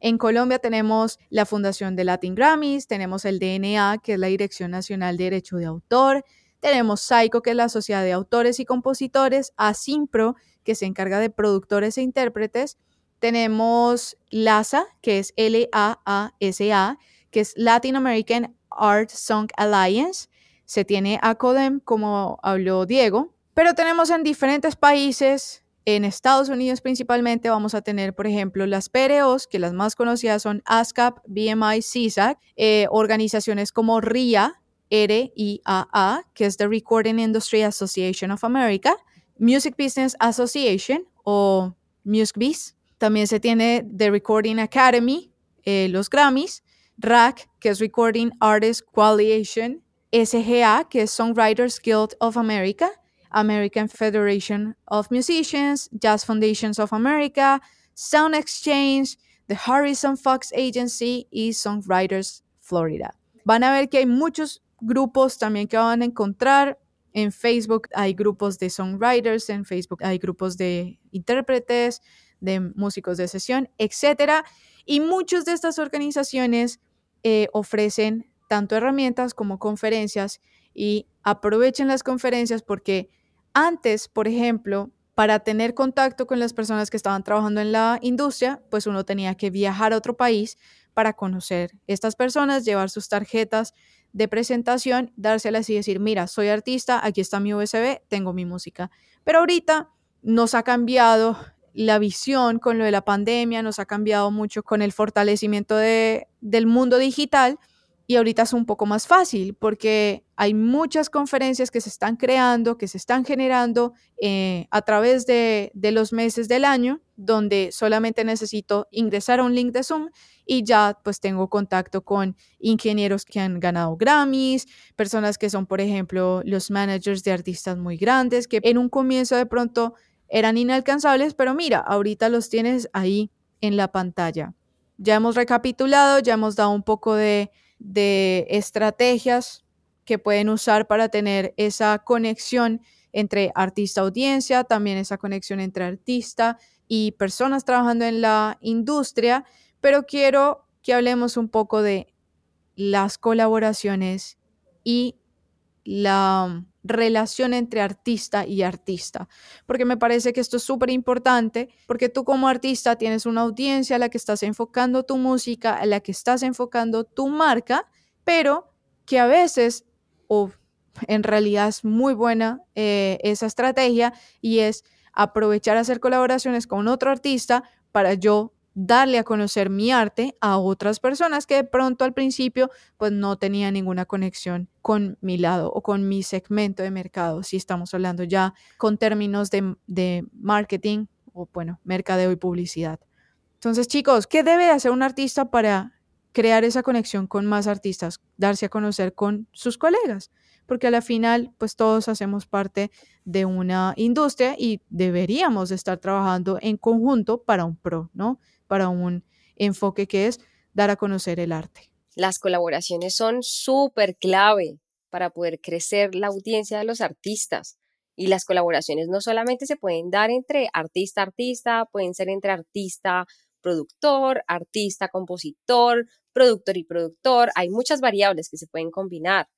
[SPEAKER 1] En Colombia tenemos la Fundación de Latin Grammys, tenemos el DNA, que es la Dirección Nacional de Derecho de Autor, tenemos SAICO, que es la Sociedad de Autores y Compositores, ASIMPRO, que se encarga de productores e intérpretes, tenemos LASA, que es L-A-A-S-A, que es Latin American Art Song Alliance, se tiene ACODEM, como habló Diego, pero tenemos en diferentes países, en Estados Unidos principalmente, vamos a tener, por ejemplo, las PROs, que las más conocidas son ASCAP, BMI, CISAC, eh, organizaciones como RIA, R-I-A-A, que es The Recording Industry Association of America, Music Business Association o MusicBiz. También se tiene The Recording Academy, eh, los Grammys, RAC, que es Recording Artist Coalition, SGA, que es Songwriters Guild of America, American Federation of Musicians, Jazz Foundations of America, Sound Exchange, The Harrison Fox Agency y Songwriters Florida. Van a ver que hay muchos grupos también que van a encontrar. En Facebook hay grupos de songwriters, en Facebook hay grupos de intérpretes, de músicos de sesión, etc. Y muchas de estas organizaciones eh, ofrecen tanto herramientas como conferencias y aprovechen las conferencias porque antes, por ejemplo, para tener contacto con las personas que estaban trabajando en la industria, pues uno tenía que viajar a otro país para conocer estas personas, llevar sus tarjetas de presentación, dárselas y decir, mira, soy artista, aquí está mi USB, tengo mi música. Pero ahorita nos ha cambiado la visión con lo de la pandemia, nos ha cambiado mucho con el fortalecimiento de, del mundo digital y ahorita es un poco más fácil porque hay muchas conferencias que se están creando, que se están generando eh, a través de, de, los meses del año, donde solamente necesito ingresar a un link de Zoom y ya pues tengo contacto con ingenieros que han ganado Grammys, personas que son, por ejemplo, los managers de artistas muy grandes, que en un comienzo de pronto eran inalcanzables, pero mira, ahorita los tienes ahí en la pantalla. Ya hemos recapitulado, ya hemos dado un poco de de estrategias que pueden usar para tener esa conexión entre artista-audiencia, también esa conexión entre artista y personas trabajando en la industria, pero quiero que hablemos un poco de las colaboraciones y la relación entre artista y artista, porque me parece que esto es súper importante, porque tú como artista tienes una audiencia a la que estás enfocando tu música, a la que estás enfocando tu marca, pero que a veces, o en realidad es muy buena eh, esa estrategia, y es aprovechar hacer colaboraciones con otro artista para yo darle a conocer mi arte a otras personas que de pronto al principio pues no tenían ninguna conexión con mi lado o con mi segmento de mercado, si estamos hablando ya con términos de, de marketing o bueno, mercadeo y publicidad. Entonces chicos, ¿qué debe hacer un artista para crear esa conexión con más artistas, darse a conocer con sus colegas? porque a la final, pues todos hacemos parte de una industria y deberíamos estar trabajando en conjunto para un pro, ¿no? Para un enfoque que es dar a conocer el arte.
[SPEAKER 3] Las colaboraciones son súper clave para poder crecer la audiencia de los artistas. Y las colaboraciones no solamente se pueden dar entre artista, artista, pueden ser entre artista, productor, artista, compositor, productor y productor. Hay muchas variables que se pueden combinar.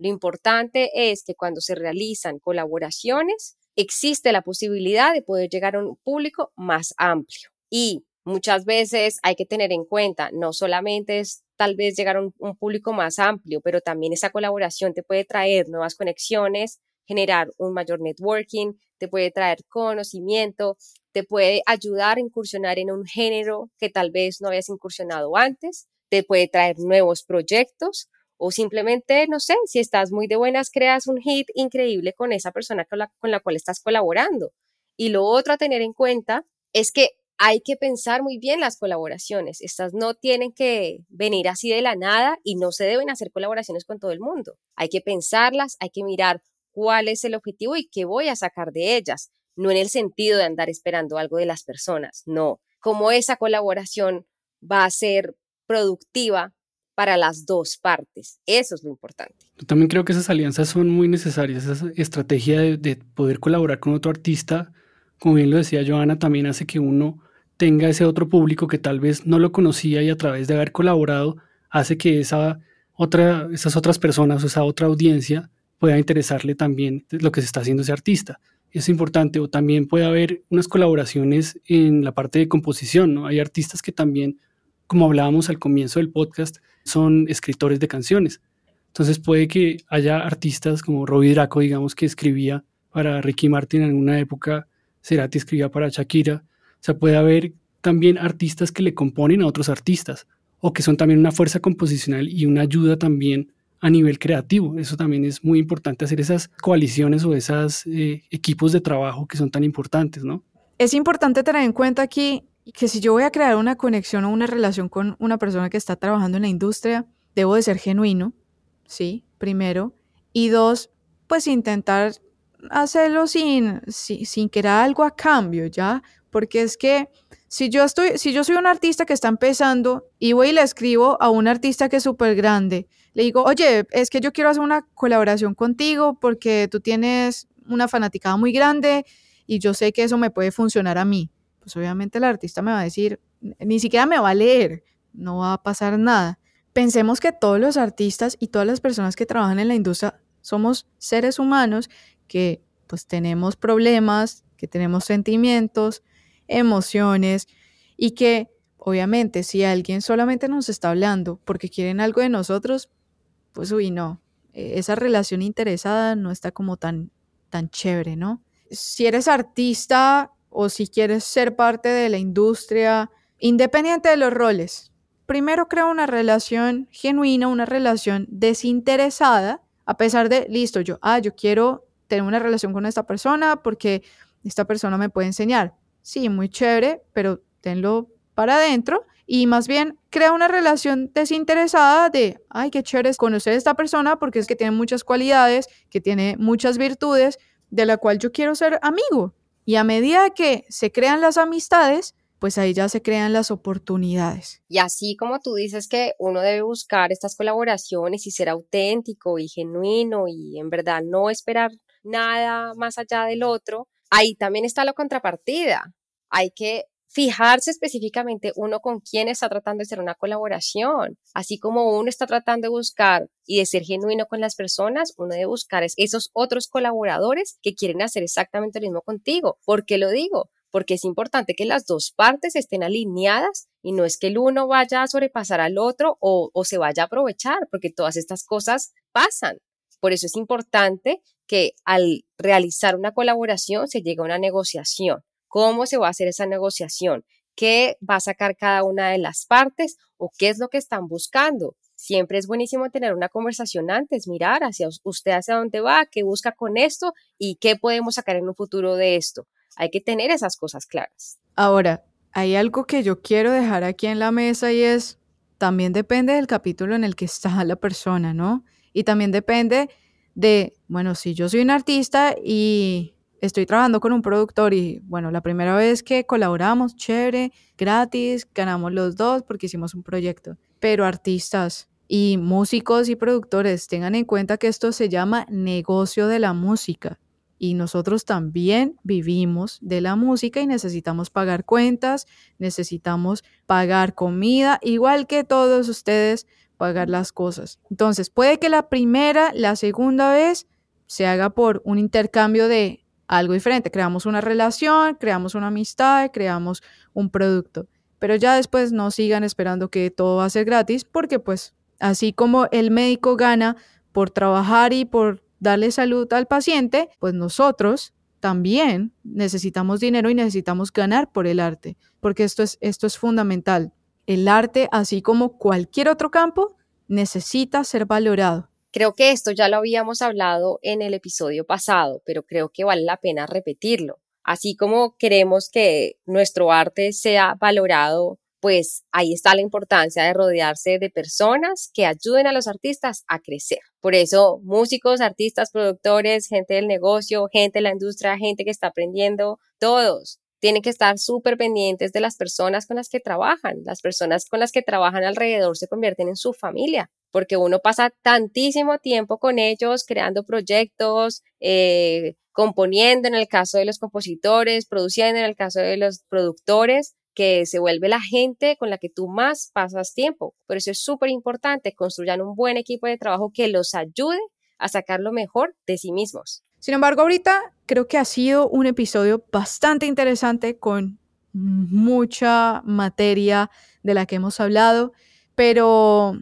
[SPEAKER 3] Lo importante es que cuando se realizan colaboraciones, existe la posibilidad de poder llegar a un público más amplio. Y muchas veces hay que tener en cuenta, no solamente es tal vez llegar a un, público más amplio, pero también esa colaboración te puede traer nuevas conexiones, generar un mayor networking, te puede traer conocimiento, te puede ayudar a incursionar en un género que tal vez no habías incursionado antes, te puede traer nuevos proyectos o simplemente, no sé, si estás muy de buenas, creas un hit increíble con esa persona con la, con la cual estás colaborando. Y lo otro a tener en cuenta es que hay que pensar muy bien las colaboraciones. Estas no tienen que venir así de la nada y no se deben hacer colaboraciones con todo el mundo. Hay que pensarlas, hay que mirar cuál es el objetivo y qué voy a sacar de ellas. No en el sentido de andar esperando algo de las personas, no. Cómo esa colaboración va a ser productiva para las dos partes. Eso es lo importante.
[SPEAKER 2] Yo también creo que esas alianzas son muy necesarias. Esa estrategia de, poder colaborar con otro artista, como bien lo decía Joana, también hace que uno tenga ese otro público que tal vez no lo conocía y a través de haber colaborado hace que esa otra, esas otras personas o esa otra audiencia pueda interesarle también lo que se está haciendo ese artista. Es importante, o también puede haber unas colaboraciones en la parte de composición. Hay artistas que también, como hablábamos al comienzo del podcast, son escritores de canciones. Entonces puede que haya artistas como Robbie Draco, digamos, que escribía para Ricky Martin en una época, Cerati escribía para Shakira. Sea, puede haber también artistas que le componen a otros artistas o que son también una fuerza composicional y una ayuda también a nivel creativo. Eso también es muy importante, hacer esas coaliciones o esos eh, equipos de trabajo que son tan importantes, ¿no?
[SPEAKER 1] Es importante tener en cuenta aquí que si yo voy a crear una conexión o una relación con una persona que está trabajando en la industria, debo de ser genuino, ¿sí? Primero. Y dos, pues intentar hacerlo sin, sin, sin querer algo a cambio, ¿ya? Porque es que si yo, estoy, si yo soy un artista que está empezando y voy y le escribo a un artista que es súper grande, le digo, oye, es que yo quiero hacer una colaboración contigo porque tú tienes una fanaticada muy grande y yo sé que eso me puede funcionar a mí pues obviamente el artista me va a decir, ni siquiera me va a leer, no va a pasar nada. Pensemos que todos los artistas y todas las personas que trabajan en la industria somos seres humanos que pues tenemos problemas, que tenemos sentimientos, emociones y que obviamente si alguien solamente nos está hablando porque quieren algo de nosotros, pues uy, no, e, esa relación interesada no está como tan, tan chévere, ¿no? Si eres artista o si quieres ser parte de la industria, independiente de los roles. Primero crea una relación genuina, una relación desinteresada, a pesar de, listo, yo, ah, yo quiero tener una relación con esta persona porque esta persona me puede enseñar. Sí, muy chévere, pero tenlo para adentro y más bien crea una relación desinteresada de, ay, qué chévere es conocer a esta persona porque es que tiene muchas cualidades, que tiene muchas virtudes, de la cual yo quiero ser amigo. Y a medida que se crean las amistades, pues ahí ya se crean las oportunidades.
[SPEAKER 3] Y así como tú dices que uno debe buscar estas colaboraciones y ser auténtico y genuino y en verdad no esperar nada más allá del otro, ahí también está la contrapartida. Hay que fijarse específicamente uno con quién está tratando de hacer una colaboración. Así como uno está tratando de buscar y de ser genuino con las personas, uno debe buscar esos otros colaboradores que quieren hacer exactamente lo mismo contigo. ¿Por qué lo digo? Porque es importante que las dos partes estén alineadas y no es que el uno vaya a sobrepasar al otro o, o se vaya a aprovechar, porque todas estas cosas pasan. Por eso es importante que al realizar una colaboración se llegue a una negociación cómo se va a hacer esa negociación, qué va a sacar cada una de las partes o qué es lo que están buscando. Siempre es buenísimo tener una conversación antes, mirar hacia usted hacia dónde va, qué busca con esto y qué podemos sacar en un futuro de esto. Hay que tener esas cosas claras.
[SPEAKER 1] Ahora, hay algo que yo quiero dejar aquí en la mesa y es, también depende del capítulo en el que está la persona, ¿no? Y también depende de, bueno, si yo soy un artista y estoy trabajando con un productor y bueno, la primera vez que colaboramos, chévere, gratis, ganamos los dos porque hicimos un proyecto. Pero artistas y músicos y productores, tengan en cuenta que esto se llama negocio de la música. Y nosotros también vivimos de la música y necesitamos pagar cuentas, necesitamos pagar comida, igual que todos ustedes pagar las cosas. Entonces, puede que la primera, la segunda vez se haga por un intercambio de algo diferente. Creamos una relación, creamos una amistad, creamos un producto. Pero ya después no sigan esperando que todo va a ser gratis porque pues así como el médico gana por trabajar y por darle salud al paciente, pues nosotros también necesitamos dinero y necesitamos ganar por el arte, porque esto es, esto es fundamental. El arte, así como cualquier otro campo, necesita ser valorado.
[SPEAKER 3] Creo que esto ya lo habíamos hablado en el episodio pasado, pero creo que vale la pena repetirlo. Así como queremos que nuestro arte sea valorado, pues ahí está la importancia de rodearse de personas que ayuden a los artistas a crecer. Por eso, músicos, artistas, productores, gente del negocio, gente de la industria, gente que está aprendiendo, todos tienen que estar súper pendientes de las personas con las que trabajan. Las personas con las que trabajan alrededor se convierten en su familia porque uno pasa tantísimo tiempo con ellos creando proyectos, eh, componiendo en el caso de los compositores, produciendo en el caso de los productores, que se vuelve la gente con la que tú más pasas tiempo. Por eso es súper importante construyan un buen equipo de trabajo que los ayude a sacar lo mejor de sí mismos.
[SPEAKER 1] Sin embargo, ahorita creo que ha sido un episodio bastante interesante con mucha materia de la que hemos hablado, pero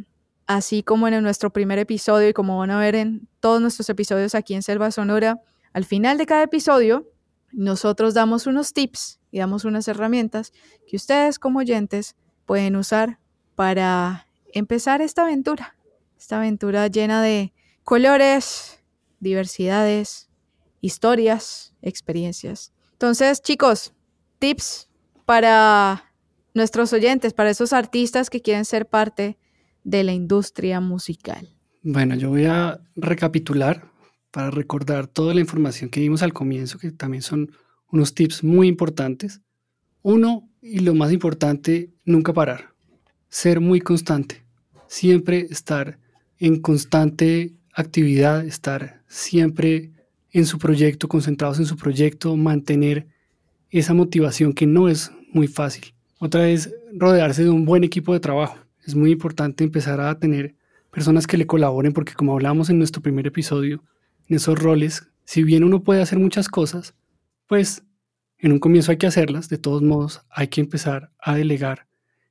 [SPEAKER 1] así como en nuestro primer episodio y como van a ver en todos nuestros episodios aquí en Selva Sonora, al final de cada episodio nosotros damos unos tips y damos unas herramientas que ustedes como oyentes pueden usar para empezar esta aventura, esta aventura llena de colores, diversidades, historias, experiencias. Entonces, chicos, tips para nuestros oyentes, para esos artistas que quieren ser parte de la industria musical?
[SPEAKER 2] Bueno, yo voy a recapitular para recordar toda la información que dimos al comienzo, que también son unos tips muy importantes. Uno, y lo más importante, nunca parar. Ser muy constante. Siempre estar en constante actividad, estar siempre en su proyecto, concentrados en su proyecto, mantener esa motivación que no es muy fácil. Otra es rodearse de un buen equipo de trabajo es muy importante empezar a tener personas que le colaboren porque como hablamos en nuestro primer episodio, en esos roles, si bien uno puede hacer muchas cosas, pues en un comienzo hay que hacerlas, de todos modos hay que empezar a delegar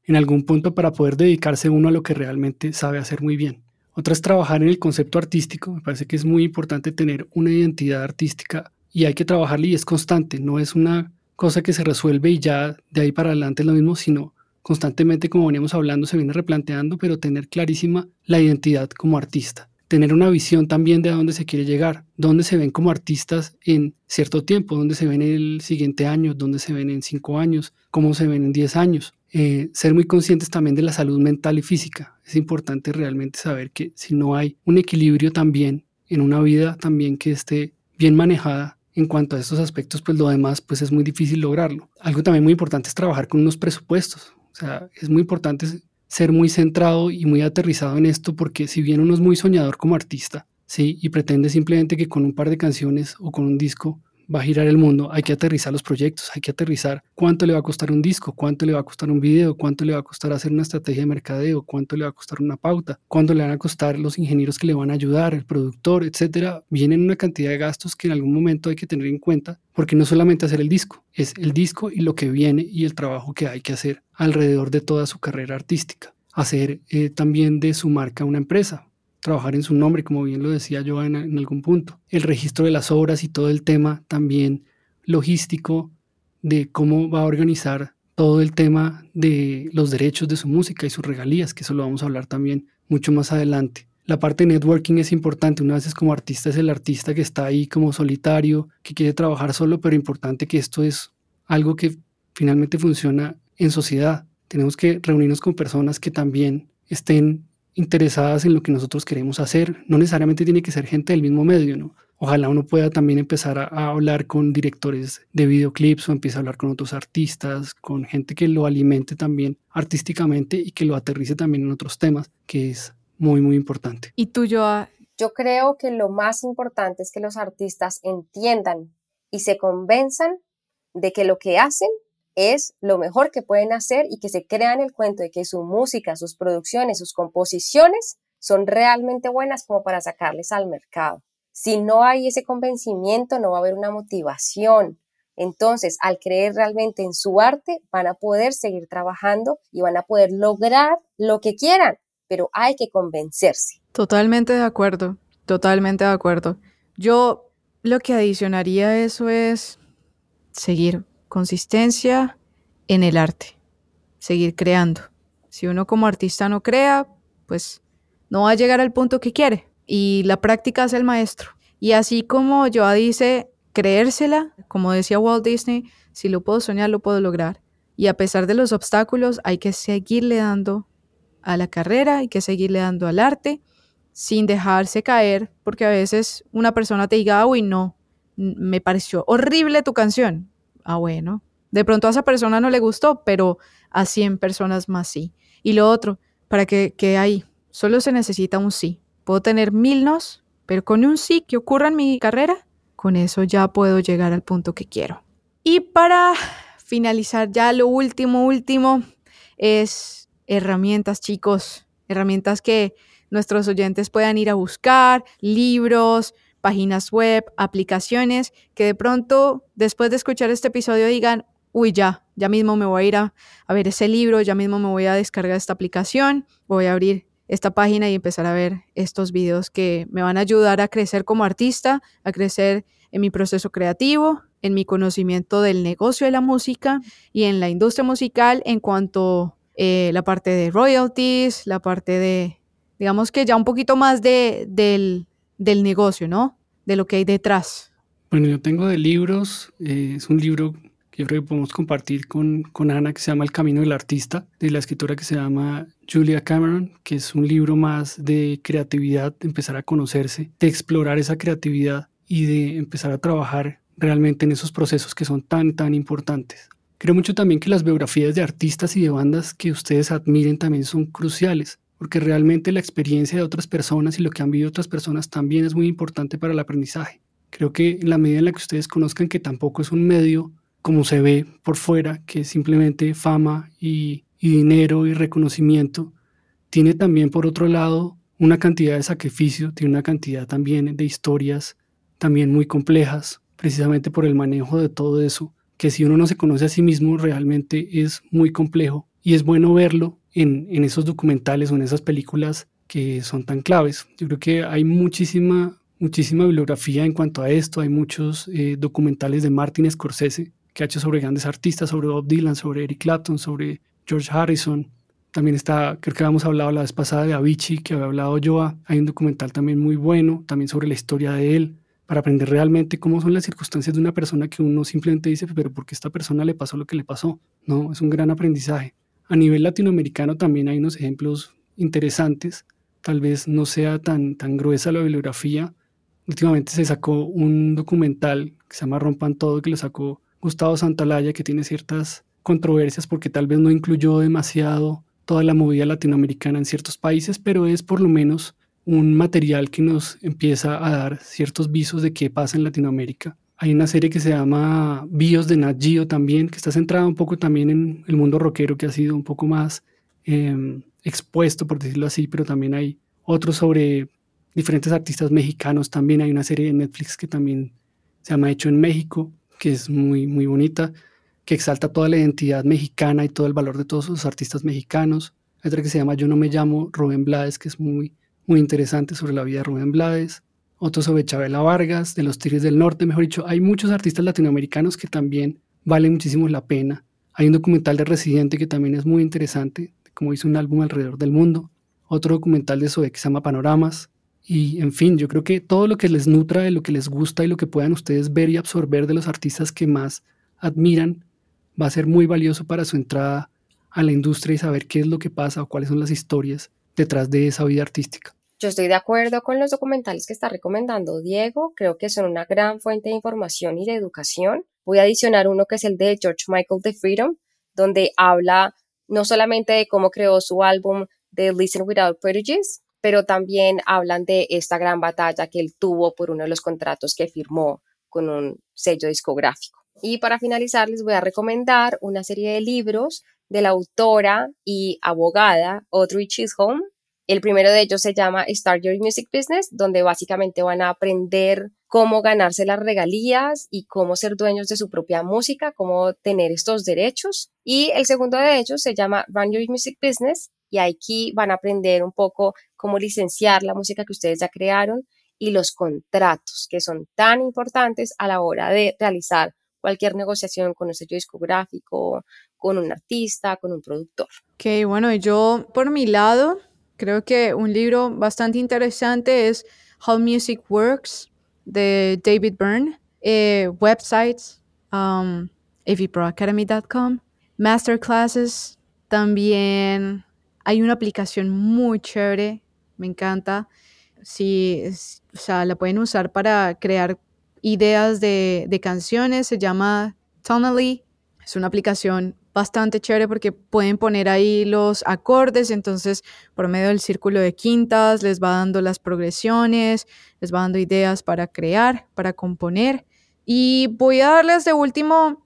[SPEAKER 2] en algún punto para poder dedicarse uno a lo que realmente sabe hacer muy bien. Otra es trabajar en el concepto artístico, me parece que es muy importante tener una identidad artística y hay que trabajarla y es constante, no es una cosa que se resuelve y ya de ahí para adelante es lo mismo, sino constantemente, como veníamos hablando, se viene replanteando, pero tener clarísima la identidad como artista. Tener una visión también de a dónde se quiere llegar, dónde se ven como artistas en cierto tiempo, dónde se ven el siguiente año, dónde se ven en cinco años, cómo se ven en diez años. Eh, ser muy conscientes también de la salud mental y física. Es importante realmente saber que si no hay un equilibrio también en una vida también que esté bien manejada en cuanto a estos aspectos, pues lo demás pues es muy difícil lograrlo. Algo también muy importante es trabajar con unos presupuestos. O sea, es muy importante ser muy centrado y muy aterrizado en esto porque si bien uno es muy soñador como artista, ¿sí? Y pretende simplemente que con un par de canciones o con un disco va a girar el mundo, hay que aterrizar los proyectos, hay que aterrizar cuánto le va a costar un disco, cuánto le va a costar un video, cuánto le va a costar hacer una estrategia de mercadeo, cuánto le va a costar una pauta, cuánto le van a costar los ingenieros que le van a ayudar, el productor, etcétera. Vienen una cantidad de gastos que en algún momento hay que tener en cuenta, porque no solamente hacer el disco, es el disco y lo que viene y el trabajo que hay que hacer alrededor de toda su carrera artística. Hacer eh, también de su marca una empresa, trabajar en su nombre, como bien lo decía yo en, algún punto. El registro de las obras y todo el tema también logístico de cómo va a organizar todo el tema de los derechos de su música y sus regalías, que eso lo vamos a hablar también mucho más adelante. La parte de networking es importante. Una vez como artista es el artista que está ahí como solitario, que quiere trabajar solo, pero importante que esto es algo que finalmente funciona en sociedad. Tenemos que reunirnos con personas que también estén interesadas en lo que nosotros queremos hacer. No necesariamente tiene que ser gente del mismo medio, ¿no? Ojalá uno pueda también empezar a, hablar con directores de videoclips o empiece a hablar con otros artistas, con gente que lo alimente también artísticamente y que lo aterrice también en otros temas, que es muy, muy importante.
[SPEAKER 1] ¿Y tú, Joa?
[SPEAKER 3] Yo creo que lo más importante es que los artistas entiendan y se convenzan de que lo que hacen es lo mejor que pueden hacer y que se crean el cuento de que su música, sus producciones, sus composiciones son realmente buenas como para sacarles al mercado. Si no hay ese convencimiento, no va a haber una motivación. Entonces, al creer realmente en su arte, van a poder seguir trabajando y van a poder lograr lo que quieran, pero hay que convencerse.
[SPEAKER 1] Totalmente de acuerdo, totalmente de acuerdo. Yo lo que adicionaría a eso es seguir consistencia en el arte, seguir creando. Si uno como artista no crea, pues no va a llegar al punto que quiere y la práctica es el maestro. Y así como Joa dice, creérsela, como decía Walt Disney, si lo puedo soñar, lo puedo lograr. Y a pesar de los obstáculos, hay que seguirle dando a la carrera, hay que seguirle dando al arte, sin dejarse caer, porque a veces una persona te diga, uy, no, me pareció horrible tu canción ah, bueno, de pronto a esa persona no le gustó, pero a 100 personas más sí. Y lo otro, para que quede ahí, solo se necesita un sí. Puedo tener mil nos, pero con un sí que ocurra en mi carrera, con eso ya puedo llegar al punto que quiero. Y para finalizar ya lo último, último, es herramientas, chicos, herramientas que nuestros oyentes puedan ir a buscar, libros, páginas web, aplicaciones, que de pronto después de escuchar este episodio digan, uy, ya, ya mismo me voy a ir a, ver ese libro, ya mismo me voy a descargar esta aplicación, voy a abrir esta página y empezar a ver estos videos que me van a ayudar a crecer como artista, a crecer en mi proceso creativo, en mi conocimiento del negocio de la música y en la industria musical en cuanto eh, la parte de royalties, la parte de, digamos que ya un poquito más de, del, del negocio, ¿no? De lo que hay detrás.
[SPEAKER 2] Bueno, yo tengo de libros, eh, es un libro que yo creo que podemos compartir con, con Ana, que se llama El Camino del Artista, de la escritora que se llama Julia Cameron, que es un libro más de creatividad, de empezar a conocerse, de explorar esa creatividad y de empezar a trabajar realmente en esos procesos que son tan, tan importantes. Creo mucho también que las biografías de artistas y de bandas que ustedes admiren también son cruciales porque realmente la experiencia de otras personas y lo que han vivido otras personas también es muy importante para el aprendizaje. Creo que en la medida en la que ustedes conozcan que tampoco es un medio como se ve por fuera, que es simplemente fama y, dinero y reconocimiento, tiene también por otro lado una cantidad de sacrificio, tiene una cantidad también de historias también muy complejas, precisamente por el manejo de todo eso, que si uno no se conoce a sí mismo realmente es muy complejo y es bueno verlo en, esos documentales o en esas películas que son tan claves. Yo creo que hay muchísima, muchísima bibliografía en cuanto a esto. Hay muchos eh, documentales de Martin Scorsese que ha hecho sobre grandes artistas, sobre Bob Dylan, sobre Eric Clapton, sobre George Harrison. También está, creo que habíamos hablado la vez pasada de Avicii, que había hablado Joa. Hay un documental también muy bueno, también sobre la historia de él, para aprender realmente cómo son las circunstancias de una persona que uno simplemente dice, pero ¿por qué esta persona le pasó lo que le pasó? No, es un gran aprendizaje. A nivel latinoamericano también hay unos ejemplos interesantes. Tal vez no sea tan, tan gruesa la bibliografía. Últimamente se sacó un documental que se llama Rompan Todo, que lo sacó Gustavo Santalaya, que tiene ciertas controversias porque tal vez no incluyó demasiado toda la movida latinoamericana en ciertos países, pero es por lo menos un material que nos empieza a dar ciertos visos de qué pasa en Latinoamérica Hay una serie que se llama Bios de Nat Geo también, que está centrada un poco también en el mundo rockero, que ha sido un poco más em, expuesto, por decirlo así, pero también hay otros sobre diferentes artistas mexicanos. También hay una serie de Netflix que también se llama Hecho en México, que es muy, muy bonita, que exalta toda la identidad mexicana y todo el valor de todos los artistas mexicanos. Hay otra que se llama Yo no me llamo Rubén Blades, que es muy, muy interesante sobre la vida de Rubén Blades. Otro sobre Chabela Vargas, de los Tigres del Norte, mejor dicho. Hay muchos artistas latinoamericanos que también valen muchísimo la pena. Hay un documental de Residente que también es muy interesante, como hizo un álbum alrededor del mundo. Otro documental de Zoe que se llama Panoramas. Y en fin, yo creo que todo lo que les nutra de lo que les gusta y lo que puedan ustedes ver y absorber de los artistas que más admiran va a ser muy valioso para su entrada a la industria y saber qué es lo que pasa o cuáles son las historias detrás de esa vida artística.
[SPEAKER 3] Yo estoy de acuerdo con los documentales que está recomendando Diego, creo que son una gran fuente de información y de educación. Voy a adicionar uno que es el de George Michael The Freedom, donde habla no solamente de cómo creó su álbum de Listen Without Prejudice, pero también hablan de esta gran batalla que él tuvo por uno de los contratos que firmó con un sello discográfico. Y para finalizar, les voy a recomendar una serie de libros de la autora y abogada Audrey Chisholm. El primero de ellos se llama Start Your Music Business, donde básicamente van a aprender cómo ganarse las regalías y cómo ser dueños de su propia música, cómo tener estos derechos. Y el segundo de ellos se llama Run Your Music Business y aquí van a aprender un poco cómo licenciar la música que ustedes ya crearon y los contratos que son tan importantes a la hora de realizar cualquier negociación con un sello discográfico, con un artista, con un productor.
[SPEAKER 1] Ok, bueno, yo por mi lado creo que un libro bastante interesante es How Music Works de David Byrne, eh, websites, um, avproacademy.com, masterclasses, también hay una aplicación muy chévere, me encanta. Si, o sea, la pueden usar para crear ideas de, canciones, se llama Tonally. Es una aplicación bastante chévere porque pueden poner ahí los acordes, entonces por medio del círculo de quintas les va dando las progresiones, les va dando ideas para crear, para componer. Y voy a darles de último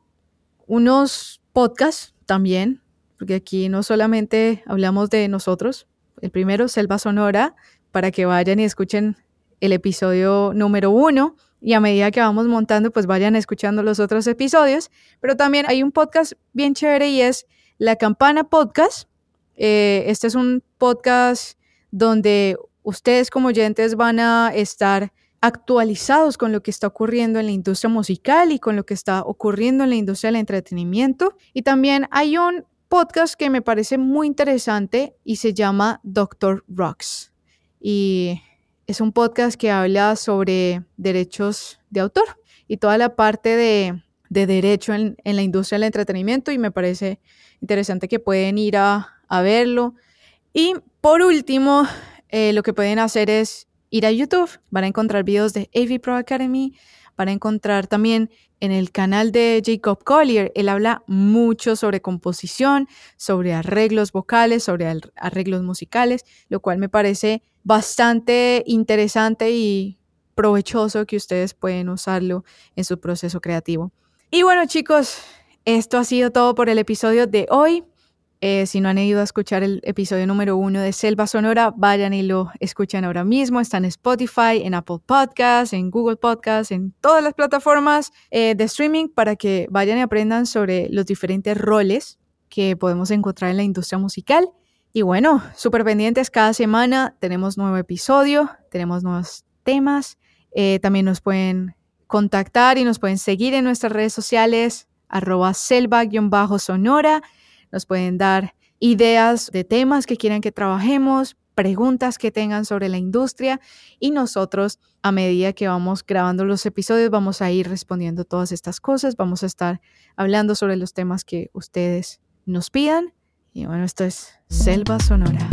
[SPEAKER 1] unos podcasts también, porque aquí no solamente hablamos de nosotros. El primero, Selva Sonora, para que vayan y escuchen el episodio número uno y a medida que vamos montando, pues vayan escuchando los otros episodios. Pero también hay un podcast bien chévere y es La Campana Podcast. Eh, este es un podcast donde ustedes como oyentes van a estar actualizados con lo que está ocurriendo en la industria musical y con lo que está ocurriendo en la industria del entretenimiento. Y también hay un podcast que me parece muy interesante y se llama Doctor Rocks. Y es un podcast que habla sobre derechos de autor y toda la parte de, derecho en, la industria del entretenimiento y me parece interesante que pueden ir a, verlo. Y por último, eh, lo que pueden hacer es ir a YouTube, van a encontrar videos de AV Pro Academy, van a encontrar también en el canal de Jacob Collier, él habla mucho sobre composición, sobre arreglos vocales, sobre arreglos musicales, lo cual me parece bastante interesante y provechoso que ustedes pueden usarlo en su proceso creativo. Y bueno chicos, esto ha sido todo por el episodio de hoy. Eh, si no han ido a escuchar el episodio número uno de Selva Sonora, vayan y lo escuchan ahora mismo. Está en Spotify, en Apple Podcasts, en Google Podcasts, en todas las plataformas eh, de streaming para que vayan y aprendan sobre los diferentes roles que podemos encontrar en la industria musical. Y bueno, súper pendientes, cada semana tenemos nuevo episodio, tenemos nuevos temas. Eh, también nos pueden contactar y nos pueden seguir en nuestras redes sociales, arroba selva-sonora nos pueden dar ideas de temas que quieran que trabajemos, preguntas que tengan sobre la industria y nosotros a medida que vamos grabando los episodios vamos a ir respondiendo todas estas cosas, vamos a estar hablando sobre los temas que ustedes nos pidan y bueno, esto es Selva Sonora.